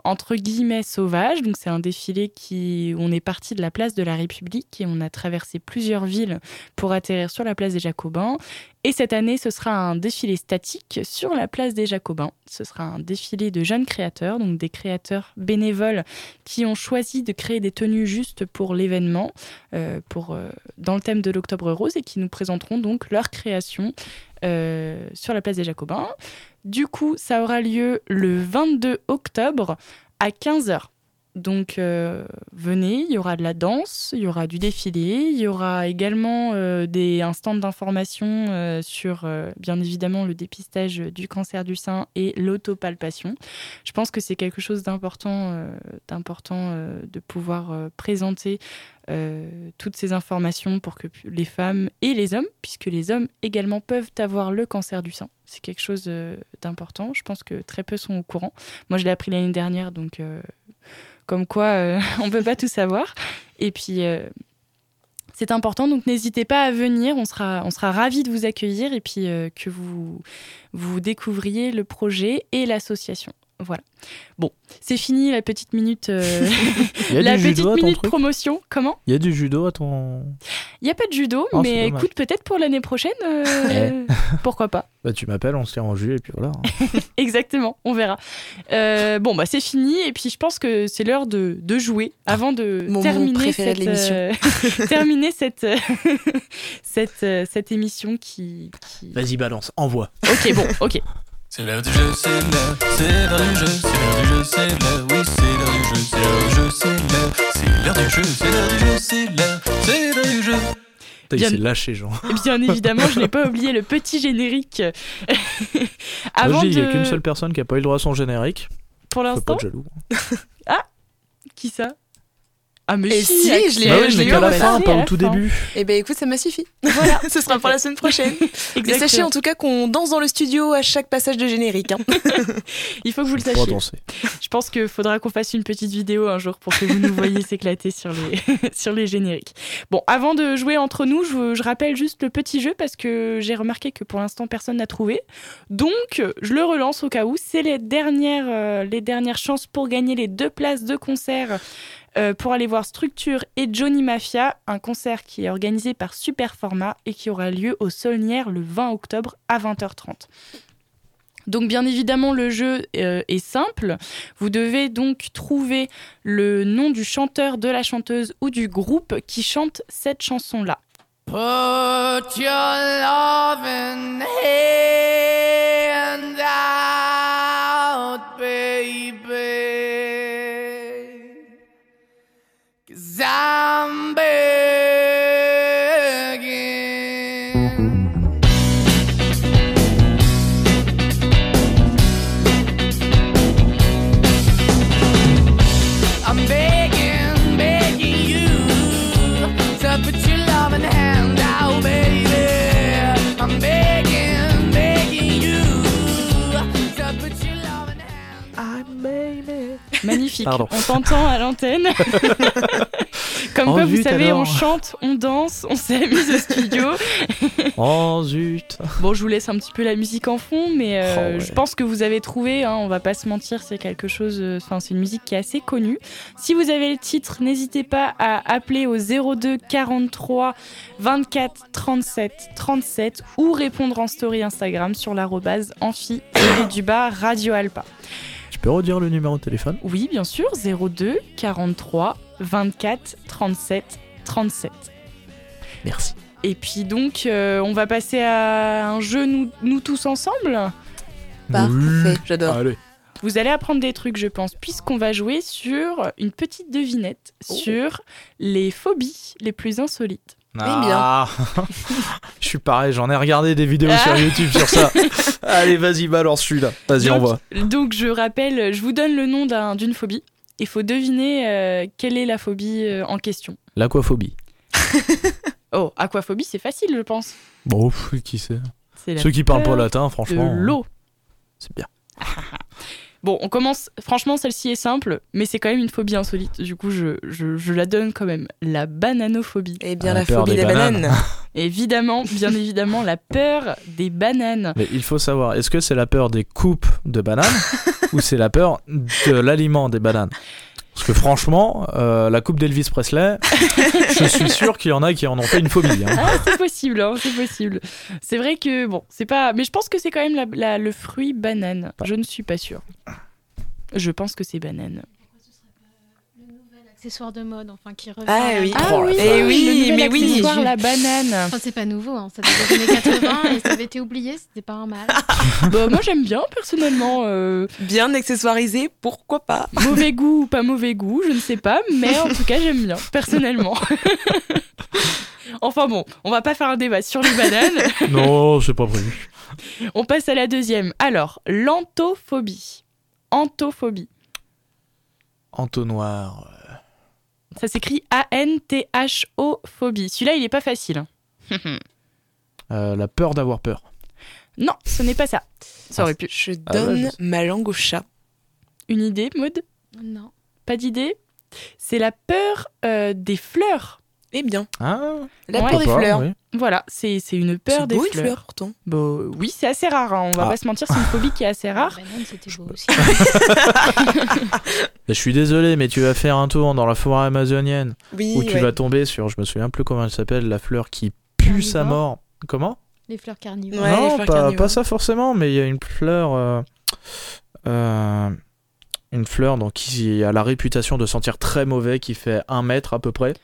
[SPEAKER 2] entre guillemets sauvage. Donc c'est un défilé qui on est parti de la place de la République et on a traversé plusieurs villes pour atterrir sur la place des Jacobins. Et cette année, ce sera un défilé statique sur la place des Jacobins. Ce sera un défilé de jeunes créateurs, donc des créateurs bénévoles qui ont choisi de créer des tenues justes pour l'événement, euh, pour euh, dans le thème de l'Octobre Rose, et qui nous présenteront donc leur création euh, sur la place des Jacobins. Du coup, ça aura lieu le 22 octobre à 15h. Donc euh, venez, il y aura de la danse, il y aura du défilé, il y aura également euh, des, un stand d'information euh, sur bien évidemment le dépistage du cancer du sein et l'autopalpation. Je pense que c'est quelque chose d'important d'important de pouvoir présenter toutes ces informations pour que les femmes et les hommes, puisque les hommes également peuvent avoir le cancer du sein. C'est quelque chose euh, d'important. Je pense que très peu sont au courant. Moi, je l'ai appris l'année dernière, donc euh, comme quoi euh, on ne peut pas tout savoir. Et puis, c'est important, donc n'hésitez pas à venir. On sera, on sera ravis de vous accueillir et puis euh, que vous, vous découvriez le projet et l'association. Voilà. Bon, c'est fini la petite minute, euh, la petite minute promotion. Comment?
[SPEAKER 3] Il y a du judo à ton.
[SPEAKER 2] Il n'y a pas de judo,
[SPEAKER 3] Oh,
[SPEAKER 2] mais écoute, peut-être pour l'année prochaine, euh, pourquoi pas.
[SPEAKER 3] Bah, tu m'appelles, on se tient en jus et puis voilà.
[SPEAKER 2] Exactement, on verra. Euh, bon, bah c'est fini, et puis je pense que c'est l'heure de, de jouer avant de
[SPEAKER 5] Mon moment
[SPEAKER 2] terminer cette,
[SPEAKER 5] de
[SPEAKER 2] euh, terminer cette, euh, cette, euh, cette émission qui, qui-
[SPEAKER 3] Vas-y, balance, envoie.
[SPEAKER 2] Ok, bon, ok.
[SPEAKER 6] C'est l'heure du jeu, c'est l'heure, c'est l'heure du jeu, c'est l'heure du jeu, c'est l'heure, oui, c'est l'heure du jeu, c'est l'heure du jeu, c'est l'heure, c'est l'heure du jeu, c'est l'heure du jeu, c'est l'heure, c'est l'heure du jeu.
[SPEAKER 3] Putain,
[SPEAKER 2] Bien-
[SPEAKER 3] Il s'est lâché, genre.
[SPEAKER 2] Et bien évidemment, je n'ai pas oublié le petit générique. avant
[SPEAKER 3] il
[SPEAKER 2] de...
[SPEAKER 3] n'y a qu'une seule personne qui a pas eu le droit à son générique.
[SPEAKER 2] Pour
[SPEAKER 3] pas
[SPEAKER 2] l'instant,
[SPEAKER 3] être jaloux.
[SPEAKER 2] qui ça? Ah, mais
[SPEAKER 5] Et si, je l'ai-
[SPEAKER 3] Bah oui,
[SPEAKER 5] je l'ai eu en
[SPEAKER 3] la fin, pas
[SPEAKER 2] à
[SPEAKER 3] au tout début.
[SPEAKER 5] Eh ben écoute, ça m'a suffi.
[SPEAKER 2] Voilà,
[SPEAKER 5] Ce sera pour la semaine prochaine. Mais
[SPEAKER 2] exactement.
[SPEAKER 5] sachez en tout cas qu'on danse dans le studio à chaque passage de générique. hein.
[SPEAKER 2] Il faut que vous le sachiez.
[SPEAKER 3] danser.
[SPEAKER 2] Je pense qu'il faudra qu'on fasse une petite vidéo un jour pour que vous nous voyez s'éclater sur les, sur les génériques. Bon, avant de jouer entre nous, je, je rappelle juste le petit jeu parce que j'ai remarqué que pour l'instant personne n'a trouvé. Donc, je le relance au cas où. C'est les dernières, euh, les dernières chances pour gagner les deux places de concert euh, pour aller voir Structure et Johnny Mafia, un concert qui est organisé par Superformat et qui aura lieu au Saulnières le 20 octobre à 20h30. Donc bien évidemment le jeu euh, est simple. Vous devez donc trouver le nom du chanteur, de la chanteuse ou du groupe qui chante cette chanson-là.
[SPEAKER 6] Put
[SPEAKER 2] Magnifique.
[SPEAKER 3] Pardon.
[SPEAKER 2] On t'entend à l'antenne. Comme
[SPEAKER 3] Oh,
[SPEAKER 2] quoi, vous savez,
[SPEAKER 3] alors.
[SPEAKER 2] on chante, on danse, on s'amuse au studio.
[SPEAKER 3] Oh zut.
[SPEAKER 2] Bon, je vous laisse un petit peu la musique en fond, mais euh,
[SPEAKER 3] Oh, ouais.
[SPEAKER 2] je pense que vous avez trouvé, hein, on va pas se mentir, c'est quelque chose, euh, enfin, c'est une musique qui est assez connue. Si vous avez le titre, n'hésitez pas à appeler au 02 43 24 37 37 ou répondre en story Instagram sur l'arrobase amphi du bas Radio Alpa.
[SPEAKER 3] Tu peux redire le numéro de téléphone?
[SPEAKER 2] Oui, bien sûr, 02 43 24 37 37.
[SPEAKER 3] Merci.
[SPEAKER 2] Et puis donc, euh, on va passer à un jeu nous, nous tous ensemble?
[SPEAKER 5] Parfait, j'adore.
[SPEAKER 3] Allez.
[SPEAKER 2] Vous allez apprendre des trucs, je pense, puisqu'on va jouer sur une petite devinette sur les phobies les plus insolites.
[SPEAKER 3] Ah. Je suis pareil, j'en ai regardé des vidéos
[SPEAKER 2] Ah.
[SPEAKER 3] sur YouTube sur ça. Allez, vas-y, balance celui-là. Vas-y, envoie.
[SPEAKER 2] Donc, je rappelle, je vous donne le nom d'un- d'une phobie. Il faut deviner euh, quelle est la phobie euh, en question.
[SPEAKER 3] L'aquaphobie.
[SPEAKER 2] Oh, aquaphobie, c'est facile, je pense.
[SPEAKER 3] Bon, qui sait Ceux qui parlent pas latin, franchement.
[SPEAKER 2] l'eau.
[SPEAKER 3] C'est bien.
[SPEAKER 2] Bon, on commence. Franchement, celle-ci est simple, mais c'est quand même une phobie insolite. Du coup, je, je, je la donne quand même. La bananophobie.
[SPEAKER 5] Eh bien,
[SPEAKER 3] La
[SPEAKER 5] la phobie
[SPEAKER 3] des
[SPEAKER 5] des
[SPEAKER 3] bananes.
[SPEAKER 5] bananes.
[SPEAKER 2] Évidemment, bien évidemment, la peur des bananes.
[SPEAKER 3] Mais il faut savoir, est-ce que c'est la peur des coupes de bananes ou c'est la peur de l'aliment des bananes? Parce que franchement, euh, la coupe d'Elvis Presley, je suis sûr qu'il y en a qui en ont fait une phobie. hein.
[SPEAKER 2] Ah, c'est possible, hein, c'est possible. C'est vrai que bon, c'est pas. Mais je pense que c'est quand même la- la- le fruit banane. Je ne suis pas sûre. Je pense que c'est banane.
[SPEAKER 4] Accessoire de mode, enfin, qui revient.
[SPEAKER 5] Ah
[SPEAKER 4] à-
[SPEAKER 5] oui.
[SPEAKER 2] Ah
[SPEAKER 3] Oh la
[SPEAKER 2] oui,
[SPEAKER 3] vache.
[SPEAKER 5] Eh oui,
[SPEAKER 2] le
[SPEAKER 5] mais oui.
[SPEAKER 2] accessoire, la banane.
[SPEAKER 4] Enfin, c'est pas nouveau, hein. ça date des années 80 et ça avait été oublié, c'était pas un mal.
[SPEAKER 2] Bah, moi j'aime bien personnellement. euh,
[SPEAKER 5] Bien accessoirisé, pourquoi pas?
[SPEAKER 2] mauvais goût ou pas mauvais goût, je ne sais pas, mais en tout cas j'aime bien personnellement. enfin bon, on va pas faire un débat sur les bananes.
[SPEAKER 3] Non, c'est pas prévu.
[SPEAKER 2] On passe à la deuxième. Alors, l'antophobie. Antophobie.
[SPEAKER 3] Entonnoir.
[SPEAKER 2] Ça s'écrit A-N-T-H-O phobie. Celui-là, il est pas facile.
[SPEAKER 3] euh, la peur d'avoir peur.
[SPEAKER 2] non, ce n'est pas ça. Ça aurait pu.
[SPEAKER 5] Je
[SPEAKER 3] Ah ouais,
[SPEAKER 5] donne ma langue au chat.
[SPEAKER 2] Une idée, Maud
[SPEAKER 4] Non.
[SPEAKER 2] Pas d'idée? C'est la peur euh, des fleurs.
[SPEAKER 5] Eh bien,
[SPEAKER 3] Ah,
[SPEAKER 5] la
[SPEAKER 2] Ouais.
[SPEAKER 5] peur des
[SPEAKER 3] pas,
[SPEAKER 5] fleurs.
[SPEAKER 3] oui.
[SPEAKER 2] Voilà, c'est c'est une peur
[SPEAKER 5] C'est
[SPEAKER 2] des
[SPEAKER 5] beau, une
[SPEAKER 2] fleurs.
[SPEAKER 5] fleur, pourtant.
[SPEAKER 2] Bah, oui, c'est assez rare. hein. On va
[SPEAKER 3] Ah.
[SPEAKER 2] pas se mentir, c'est une phobie qui est assez rare.
[SPEAKER 4] La banane, c'était beau aussi.
[SPEAKER 3] Je suis désolé, mais tu vas faire un tour dans la forêt amazonienne
[SPEAKER 5] Oui,
[SPEAKER 3] où tu
[SPEAKER 5] ouais.
[SPEAKER 3] vas tomber sur, je me souviens plus comment elle s'appelle, la fleur qui pue sa mort. Comment?
[SPEAKER 4] Les fleurs carnivores.
[SPEAKER 5] Ouais,
[SPEAKER 3] Non,
[SPEAKER 5] fleurs
[SPEAKER 3] pas,
[SPEAKER 5] carnivores.
[SPEAKER 3] pas ça forcément, mais il y a une fleur. euh, euh, une fleur donc, qui a la réputation de sentir très mauvais, qui fait un mètre à peu près.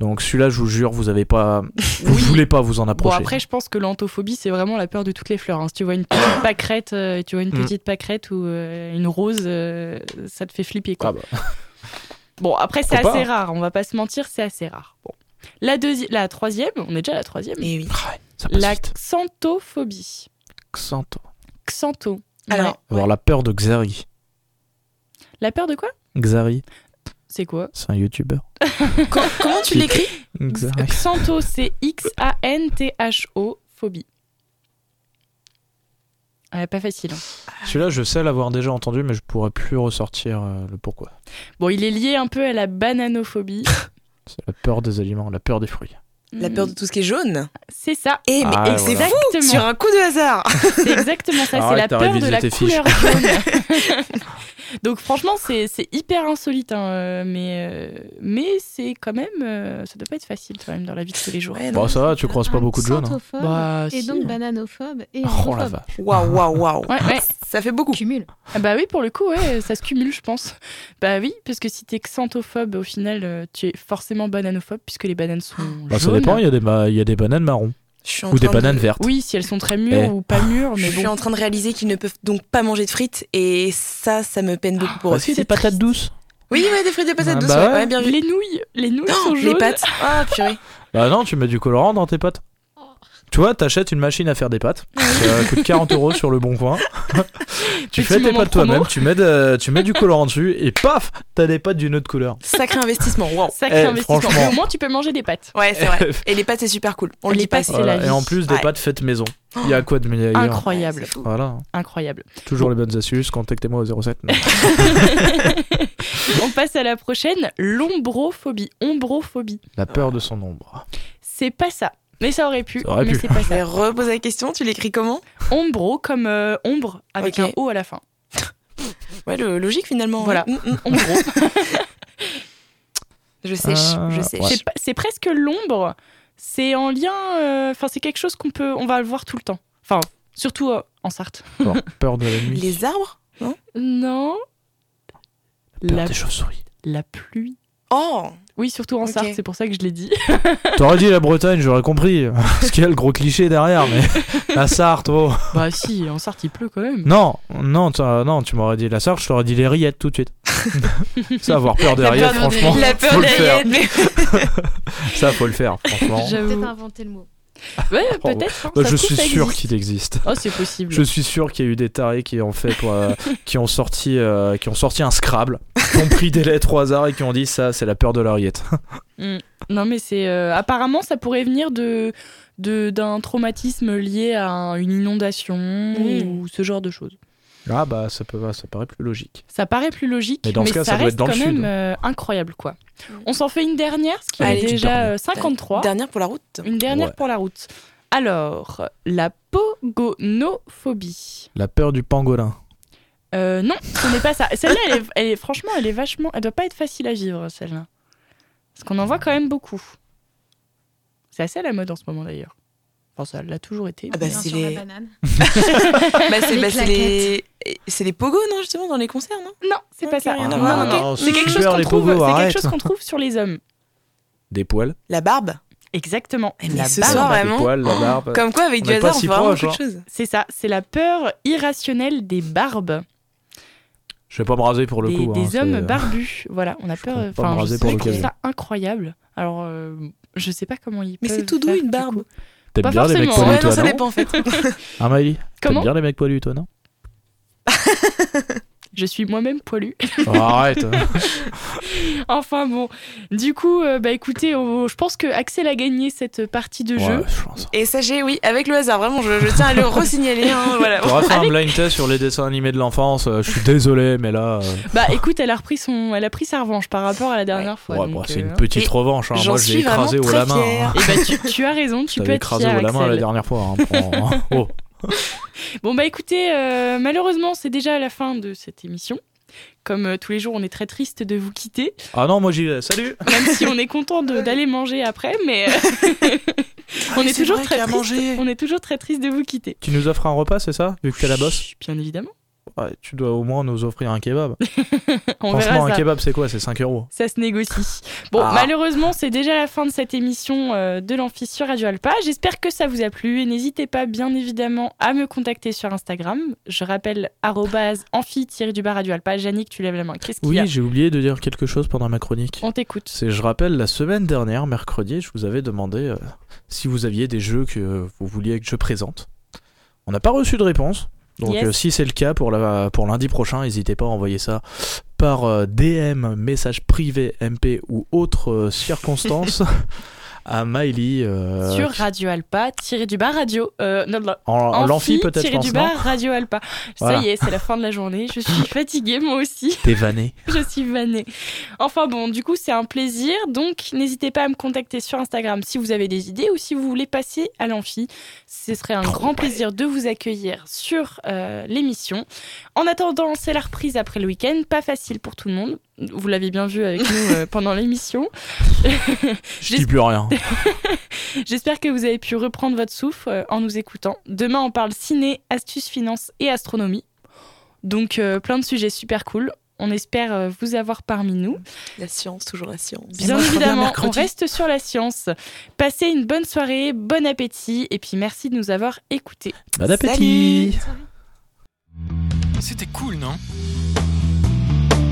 [SPEAKER 3] Donc celui-là, je vous jure, vous avez pas, vous
[SPEAKER 2] Oui.
[SPEAKER 3] voulez pas vous en
[SPEAKER 2] Bon,
[SPEAKER 3] approcher.
[SPEAKER 2] après, je pense que l'antophobie, c'est vraiment la peur de toutes les fleurs. hein. Si tu vois une petite pâquerette, euh, tu vois une
[SPEAKER 3] Mm.
[SPEAKER 2] petite pâquerette ou euh, une rose, euh, ça te fait flipper, quoi.
[SPEAKER 3] Ah bah.
[SPEAKER 2] Bon, après, c'est assez
[SPEAKER 3] pas
[SPEAKER 2] rare. On va pas se mentir, c'est assez rare. Bon. La, deuxi- la troisième, on est déjà à la troisième.
[SPEAKER 5] Eh oui.
[SPEAKER 3] Ah ouais, ça passe
[SPEAKER 2] La
[SPEAKER 3] vite.
[SPEAKER 2] xanthophobie.
[SPEAKER 3] Xanto.
[SPEAKER 2] Xantho.
[SPEAKER 5] Alors,
[SPEAKER 2] Ouais.
[SPEAKER 3] Avoir la peur de Xari.
[SPEAKER 2] La peur de quoi?
[SPEAKER 3] Xari,
[SPEAKER 2] C'est quoi
[SPEAKER 3] c'est un youtubeur.
[SPEAKER 5] co- comment tu l'écris
[SPEAKER 3] Xari.
[SPEAKER 2] Xantho, c'est X-A-N-T-H-O, phobie. Ouais, pas facile. hein.
[SPEAKER 3] Celui-là, je sais l'avoir déjà entendu, mais je pourrais plus ressortir euh, le pourquoi.
[SPEAKER 2] Bon, il est lié un peu à la bananophobie.
[SPEAKER 3] C'est la peur des aliments, la peur des fruits.
[SPEAKER 5] La peur de tout ce qui est jaune.
[SPEAKER 2] C'est ça.
[SPEAKER 5] Eh, mais
[SPEAKER 3] Ah,
[SPEAKER 5] c'est
[SPEAKER 3] voilà.
[SPEAKER 5] fou
[SPEAKER 2] Exactement.
[SPEAKER 5] Sur un coup de hasard
[SPEAKER 2] C'est exactement ça, c'est
[SPEAKER 3] Arrête,
[SPEAKER 2] la peur de la couleur jaune. Donc franchement, c'est c'est hyper insolite, hein, euh, mais, euh, mais c'est quand même, euh, ça doit pas être facile quand même dans la vie de tous les jours.
[SPEAKER 5] Ouais,
[SPEAKER 3] Bon,
[SPEAKER 5] non.
[SPEAKER 3] ça va, tu croises pas beaucoup de jeunes. hein.
[SPEAKER 2] Bah,
[SPEAKER 4] et
[SPEAKER 2] si.
[SPEAKER 4] donc bananophobe et
[SPEAKER 3] Oh la vache.
[SPEAKER 5] Waouh, waouh, waouh.
[SPEAKER 2] Ouais, ouais.
[SPEAKER 5] Ça fait beaucoup.
[SPEAKER 4] Cumule.
[SPEAKER 2] Ah bah oui, pour le coup, ouais, ça se cumule, je pense. Bah oui, parce que si t'es xanthophobe, au final, euh, tu es forcément bananophobe, puisque les bananes sont
[SPEAKER 3] Bah, ça dépend, il y, a des ba- il y a des bananes marron ou des
[SPEAKER 5] de-
[SPEAKER 3] bananes vertes.
[SPEAKER 2] Oui, si elles sont très mûres
[SPEAKER 3] Eh.
[SPEAKER 2] ou pas mûres,
[SPEAKER 5] Je
[SPEAKER 2] mais
[SPEAKER 5] suis
[SPEAKER 2] bon.
[SPEAKER 5] en train de réaliser qu'ils ne peuvent donc pas manger de frites et ça, ça me peine beaucoup pour
[SPEAKER 3] Bah
[SPEAKER 5] eux.
[SPEAKER 3] si,
[SPEAKER 5] C'est
[SPEAKER 3] des patates
[SPEAKER 5] triste.
[SPEAKER 3] douces.
[SPEAKER 5] Oui, ouais, des frites et des patates
[SPEAKER 3] Ah,
[SPEAKER 5] douces.
[SPEAKER 3] bah
[SPEAKER 5] ouais.
[SPEAKER 3] ouais.
[SPEAKER 5] Ouais, bien vu.
[SPEAKER 2] Les nouilles, les nouilles
[SPEAKER 5] Oh,
[SPEAKER 2] sont jaunes.
[SPEAKER 5] les pâtes. Ah, purée.
[SPEAKER 3] Bah non, tu mets du colorant dans tes pâtes.
[SPEAKER 4] Oh.
[SPEAKER 3] Tu vois, t'achètes une machine à faire des pâtes. Ça coûte 40 euros sur le bon coin. tu
[SPEAKER 2] Petit
[SPEAKER 3] fais tes pâtes toi-même, tu mets, de- tu mets du colorant dessus et paf, t'as des pâtes d'une autre couleur.
[SPEAKER 5] Sacré investissement.
[SPEAKER 2] Sacré
[SPEAKER 3] Eh,
[SPEAKER 2] investissement.
[SPEAKER 3] franchement.
[SPEAKER 2] Mais au moins, tu peux manger des pâtes.
[SPEAKER 5] Ouais, c'est vrai. Et les pâtes, c'est super cool. On le
[SPEAKER 2] Les
[SPEAKER 5] dit
[SPEAKER 2] pâtes, la
[SPEAKER 3] Voilà. Et en plus des
[SPEAKER 5] Ouais.
[SPEAKER 3] pâtes faites maison. Il y a quoi de meilleur?
[SPEAKER 2] Incroyable.
[SPEAKER 3] Voilà,
[SPEAKER 2] Incroyable.
[SPEAKER 3] toujours les bonnes astuces, contactez-moi au 07. Non.
[SPEAKER 2] On passe à la prochaine, l'ombrophobie. Ombrophobie.
[SPEAKER 3] La peur de son ombre.
[SPEAKER 2] C'est pas ça. Mais ça aurait pu.
[SPEAKER 3] Ça aurait
[SPEAKER 2] mais
[SPEAKER 3] pu.
[SPEAKER 2] c'est pas
[SPEAKER 5] Je vais
[SPEAKER 2] ça.
[SPEAKER 5] reposer la question. Tu l'écris comment?
[SPEAKER 2] Ombro comme euh, ombre avec
[SPEAKER 5] Ok.
[SPEAKER 2] un O à la fin.
[SPEAKER 5] Ouais, le- logique finalement.
[SPEAKER 2] Voilà.
[SPEAKER 5] Mm, mm.
[SPEAKER 2] Ombro.
[SPEAKER 5] Je sèche,
[SPEAKER 3] Ah,
[SPEAKER 5] je sèche.
[SPEAKER 3] ouais.
[SPEAKER 2] C'est pas- c'est presque l'ombre. C'est en lien. euh, Enfin, c'est quelque chose qu'on peut. On va le voir tout le temps. Enfin, surtout euh, en Sarthe.
[SPEAKER 3] Bon, peur de la nuit.
[SPEAKER 5] Les arbres
[SPEAKER 2] Non?
[SPEAKER 3] Peur
[SPEAKER 2] La,
[SPEAKER 3] des chauves-souris.
[SPEAKER 2] la pluie.
[SPEAKER 5] Oh
[SPEAKER 2] Oui, surtout en
[SPEAKER 5] Ok.
[SPEAKER 2] Sarthe, c'est pour ça que je l'ai dit.
[SPEAKER 3] T'aurais dit la Bretagne, j'aurais compris. Parce qu'il y a le gros cliché derrière, mais la Sarthe, oh.
[SPEAKER 2] bah si, en Sarthe il pleut quand même.
[SPEAKER 3] Non, non, non, tu m'aurais dit la Sarthe, je t'aurais dit les rillettes tout de suite. ça, avoir peur des rillettes, franchement,
[SPEAKER 5] La peur
[SPEAKER 3] faut le
[SPEAKER 5] derrière.
[SPEAKER 3] faire.
[SPEAKER 5] mais-
[SPEAKER 3] Ça, faut le faire, franchement.
[SPEAKER 2] J'avoue.
[SPEAKER 4] Peut-être inventer le mot.
[SPEAKER 2] Ouais,
[SPEAKER 3] Oh,
[SPEAKER 2] peut-être. hein,
[SPEAKER 3] Bah, je suis sûr qu'il existe.
[SPEAKER 2] Oh, c'est possible.
[SPEAKER 3] Je suis sûr qu'il y a eu des tarés qui ont fait pour, euh, qui ont sorti euh, qui ont sorti un Scrabble, qui ont pris des lettres au hasard et qui ont dit ça c'est la peur de la rillette.
[SPEAKER 2] Mm. Non, mais c'est. euh, apparemment, ça pourrait venir de de- d'un traumatisme lié à un- une inondation
[SPEAKER 5] Mm.
[SPEAKER 2] ou ce genre de choses.
[SPEAKER 3] Ah bah ça peut ça paraît plus logique.
[SPEAKER 2] Ça paraît plus logique,
[SPEAKER 3] Mais dans ce cas, ça doit
[SPEAKER 2] reste
[SPEAKER 3] être dans le
[SPEAKER 2] quand
[SPEAKER 3] sud.
[SPEAKER 2] même euh, incroyable, quoi. On s'en fait une dernière, ce qui
[SPEAKER 5] Allez,
[SPEAKER 2] est déjà
[SPEAKER 3] permets.
[SPEAKER 2] euh, 53.
[SPEAKER 5] Dernière pour la route.
[SPEAKER 2] Une dernière
[SPEAKER 3] Ouais.
[SPEAKER 2] pour la route. Alors, la pogonophobie.
[SPEAKER 3] La peur du pangolin.
[SPEAKER 2] Euh, non, ce n'est pas ça. Celle-là, elle est, elle est- franchement, elle est vachement. Elle doit pas être facile à vivre, celle-là. Parce qu'on en voit quand même beaucoup. C'est assez à la mode en ce moment d'ailleurs. Enfin, ça l'a toujours été.
[SPEAKER 5] Ah bah, c'est les-. Bah, c'est
[SPEAKER 4] Les
[SPEAKER 5] bah, les... pogos, non, justement, dans les concerts, non?
[SPEAKER 2] Non, c'est pas ça. Non, non, non, C'est quelque chose qu'on trouve. quelque chose sur les hommes.
[SPEAKER 3] Des poils.
[SPEAKER 5] La barbe
[SPEAKER 2] Exactement.
[SPEAKER 5] Eh, mais
[SPEAKER 2] La
[SPEAKER 5] ce
[SPEAKER 2] barbe.
[SPEAKER 5] soir,
[SPEAKER 3] Des
[SPEAKER 5] vraiment
[SPEAKER 3] poils, la barbe.
[SPEAKER 5] Comme quoi, avec
[SPEAKER 3] On
[SPEAKER 5] du hasard, on
[SPEAKER 3] si
[SPEAKER 5] peut vraiment de
[SPEAKER 3] hein.
[SPEAKER 5] choses.
[SPEAKER 2] C'est ça. C'est la peur irrationnelle des barbes.
[SPEAKER 3] Je vais pas me raser pour le
[SPEAKER 2] des,
[SPEAKER 3] coup.
[SPEAKER 2] des
[SPEAKER 3] hein,
[SPEAKER 2] hommes
[SPEAKER 3] c'est-
[SPEAKER 2] barbus. Voilà, on a
[SPEAKER 3] Je
[SPEAKER 2] peur. Enfin, je trouve ça incroyable. Alors, euh, je sais pas comment ils
[SPEAKER 5] Mais c'est tout doux, une barbe.
[SPEAKER 3] T'aimes
[SPEAKER 2] Pas
[SPEAKER 3] bien les mecs poilus,
[SPEAKER 5] Ouais, non,
[SPEAKER 3] toi,
[SPEAKER 5] ça
[SPEAKER 3] non
[SPEAKER 5] dépend, en fait.
[SPEAKER 3] Hein, Maëlie T'aimes bien les mecs poilus, toi, non
[SPEAKER 2] Je suis moi-même poilu.
[SPEAKER 3] Oh, Arrête.
[SPEAKER 2] enfin bon, du coup, euh, bah écoutez, on- je pense que Axel a gagné cette partie de jeu.
[SPEAKER 3] Ouais, je pense.
[SPEAKER 5] Et sachez, oui, avec le hasard, vraiment, je, je tiens à le resignaler. Hein, voilà.
[SPEAKER 3] Fait un
[SPEAKER 2] Avec-
[SPEAKER 3] blind test sur les dessins animés de l'enfance. euh, Je suis désolé, mais là. euh,
[SPEAKER 2] Bah écoute, elle a repris son, elle a pris sa revanche par rapport à la dernière fois.
[SPEAKER 3] ouais,
[SPEAKER 2] donc,
[SPEAKER 3] bon, c'est
[SPEAKER 2] euh,
[SPEAKER 3] une petite
[SPEAKER 5] Et
[SPEAKER 3] revanche. hein.
[SPEAKER 5] j'en
[SPEAKER 3] Moi, je l'ai
[SPEAKER 5] suis vraiment
[SPEAKER 3] au
[SPEAKER 5] très
[SPEAKER 3] la main.
[SPEAKER 5] fière.
[SPEAKER 3] hein.
[SPEAKER 2] Et bah tu, tu as raison, tu peux
[SPEAKER 3] t'avais
[SPEAKER 2] être
[SPEAKER 3] écrasé
[SPEAKER 2] fier,
[SPEAKER 3] au la main la
[SPEAKER 2] Axel.
[SPEAKER 3] dernière fois. hein. Oh.
[SPEAKER 2] Bon bah écoutez, euh, malheureusement c'est déjà la fin de cette émission. Comme euh, tous les jours, on est très triste de vous quitter,
[SPEAKER 3] Ah non, moi j'y vais. Salut
[SPEAKER 2] même si on est content de- d'aller manger après, mais on est toujours très triste. On est toujours très triste de vous quitter.
[SPEAKER 3] Tu nous offres un repas, c'est ça Vu que t'es la bosse?
[SPEAKER 2] Chut, Bien évidemment.
[SPEAKER 3] Ouais, Tu dois au moins nous offrir un kebab.
[SPEAKER 2] On
[SPEAKER 3] Franchement, un kebab, c'est quoi? C'est 5 euros.
[SPEAKER 2] Ça se négocie. Bon,
[SPEAKER 3] Ah.
[SPEAKER 2] malheureusement, c'est déjà la fin de cette émission euh, de l'Amphi sur Radio Alpa. J'espère que ça vous a plu et n'hésitez pas, bien évidemment, à me contacter sur Instagram. Je rappelle amphi-du-bas Radio Alpa. Yannick, tu lèves la main. Qu'est-ce qu'il
[SPEAKER 3] Oui, j'ai oublié de dire quelque chose pendant ma chronique.
[SPEAKER 2] On t'écoute.
[SPEAKER 3] C'est, je rappelle, la semaine dernière, mercredi, je vous avais demandé euh, si vous aviez des jeux que vous vouliez que je présente. On n'a pas reçu de réponse. Donc
[SPEAKER 2] Yes.
[SPEAKER 3] euh, si c'est le cas pour, la, pour lundi prochain, n'hésitez pas à envoyer ça par euh, DM, message privé, MP ou autre euh, circonstance à Miley. euh,
[SPEAKER 2] sur Radio Alpa, tiré du bas radio. Euh, non, non,
[SPEAKER 3] en, l'amphi peut-être,
[SPEAKER 2] tiré du bas Radio Alpa. Ça y est, c'est la fin de la journée. Je suis fatiguée, moi aussi.
[SPEAKER 3] T'es vanné.
[SPEAKER 2] Je suis vannée. Enfin bon, du coup, c'est un plaisir. Donc, n'hésitez pas à me contacter sur Instagram si vous avez des idées ou si vous voulez passer à l'amphi. Ce serait un grand plaisir de vous accueillir sur euh, l'émission. En attendant, c'est la reprise après le week-end. Pas facile pour tout le monde. Vous l'avez bien vu avec nous euh, pendant l'émission.
[SPEAKER 3] Je dis plus rien.
[SPEAKER 2] J'espère que vous avez pu reprendre votre souffle euh, en nous écoutant. Demain, on parle ciné, astuces, finances et astronomie. Donc, euh, plein de sujets super cool. On espère euh, vous avoir parmi nous.
[SPEAKER 5] La science, toujours la science.
[SPEAKER 2] Bien évidemment, on reste sur la science. Passez une bonne soirée, bon appétit et puis merci de nous avoir écoutés.
[SPEAKER 3] Bon appétit
[SPEAKER 1] C'était cool, non?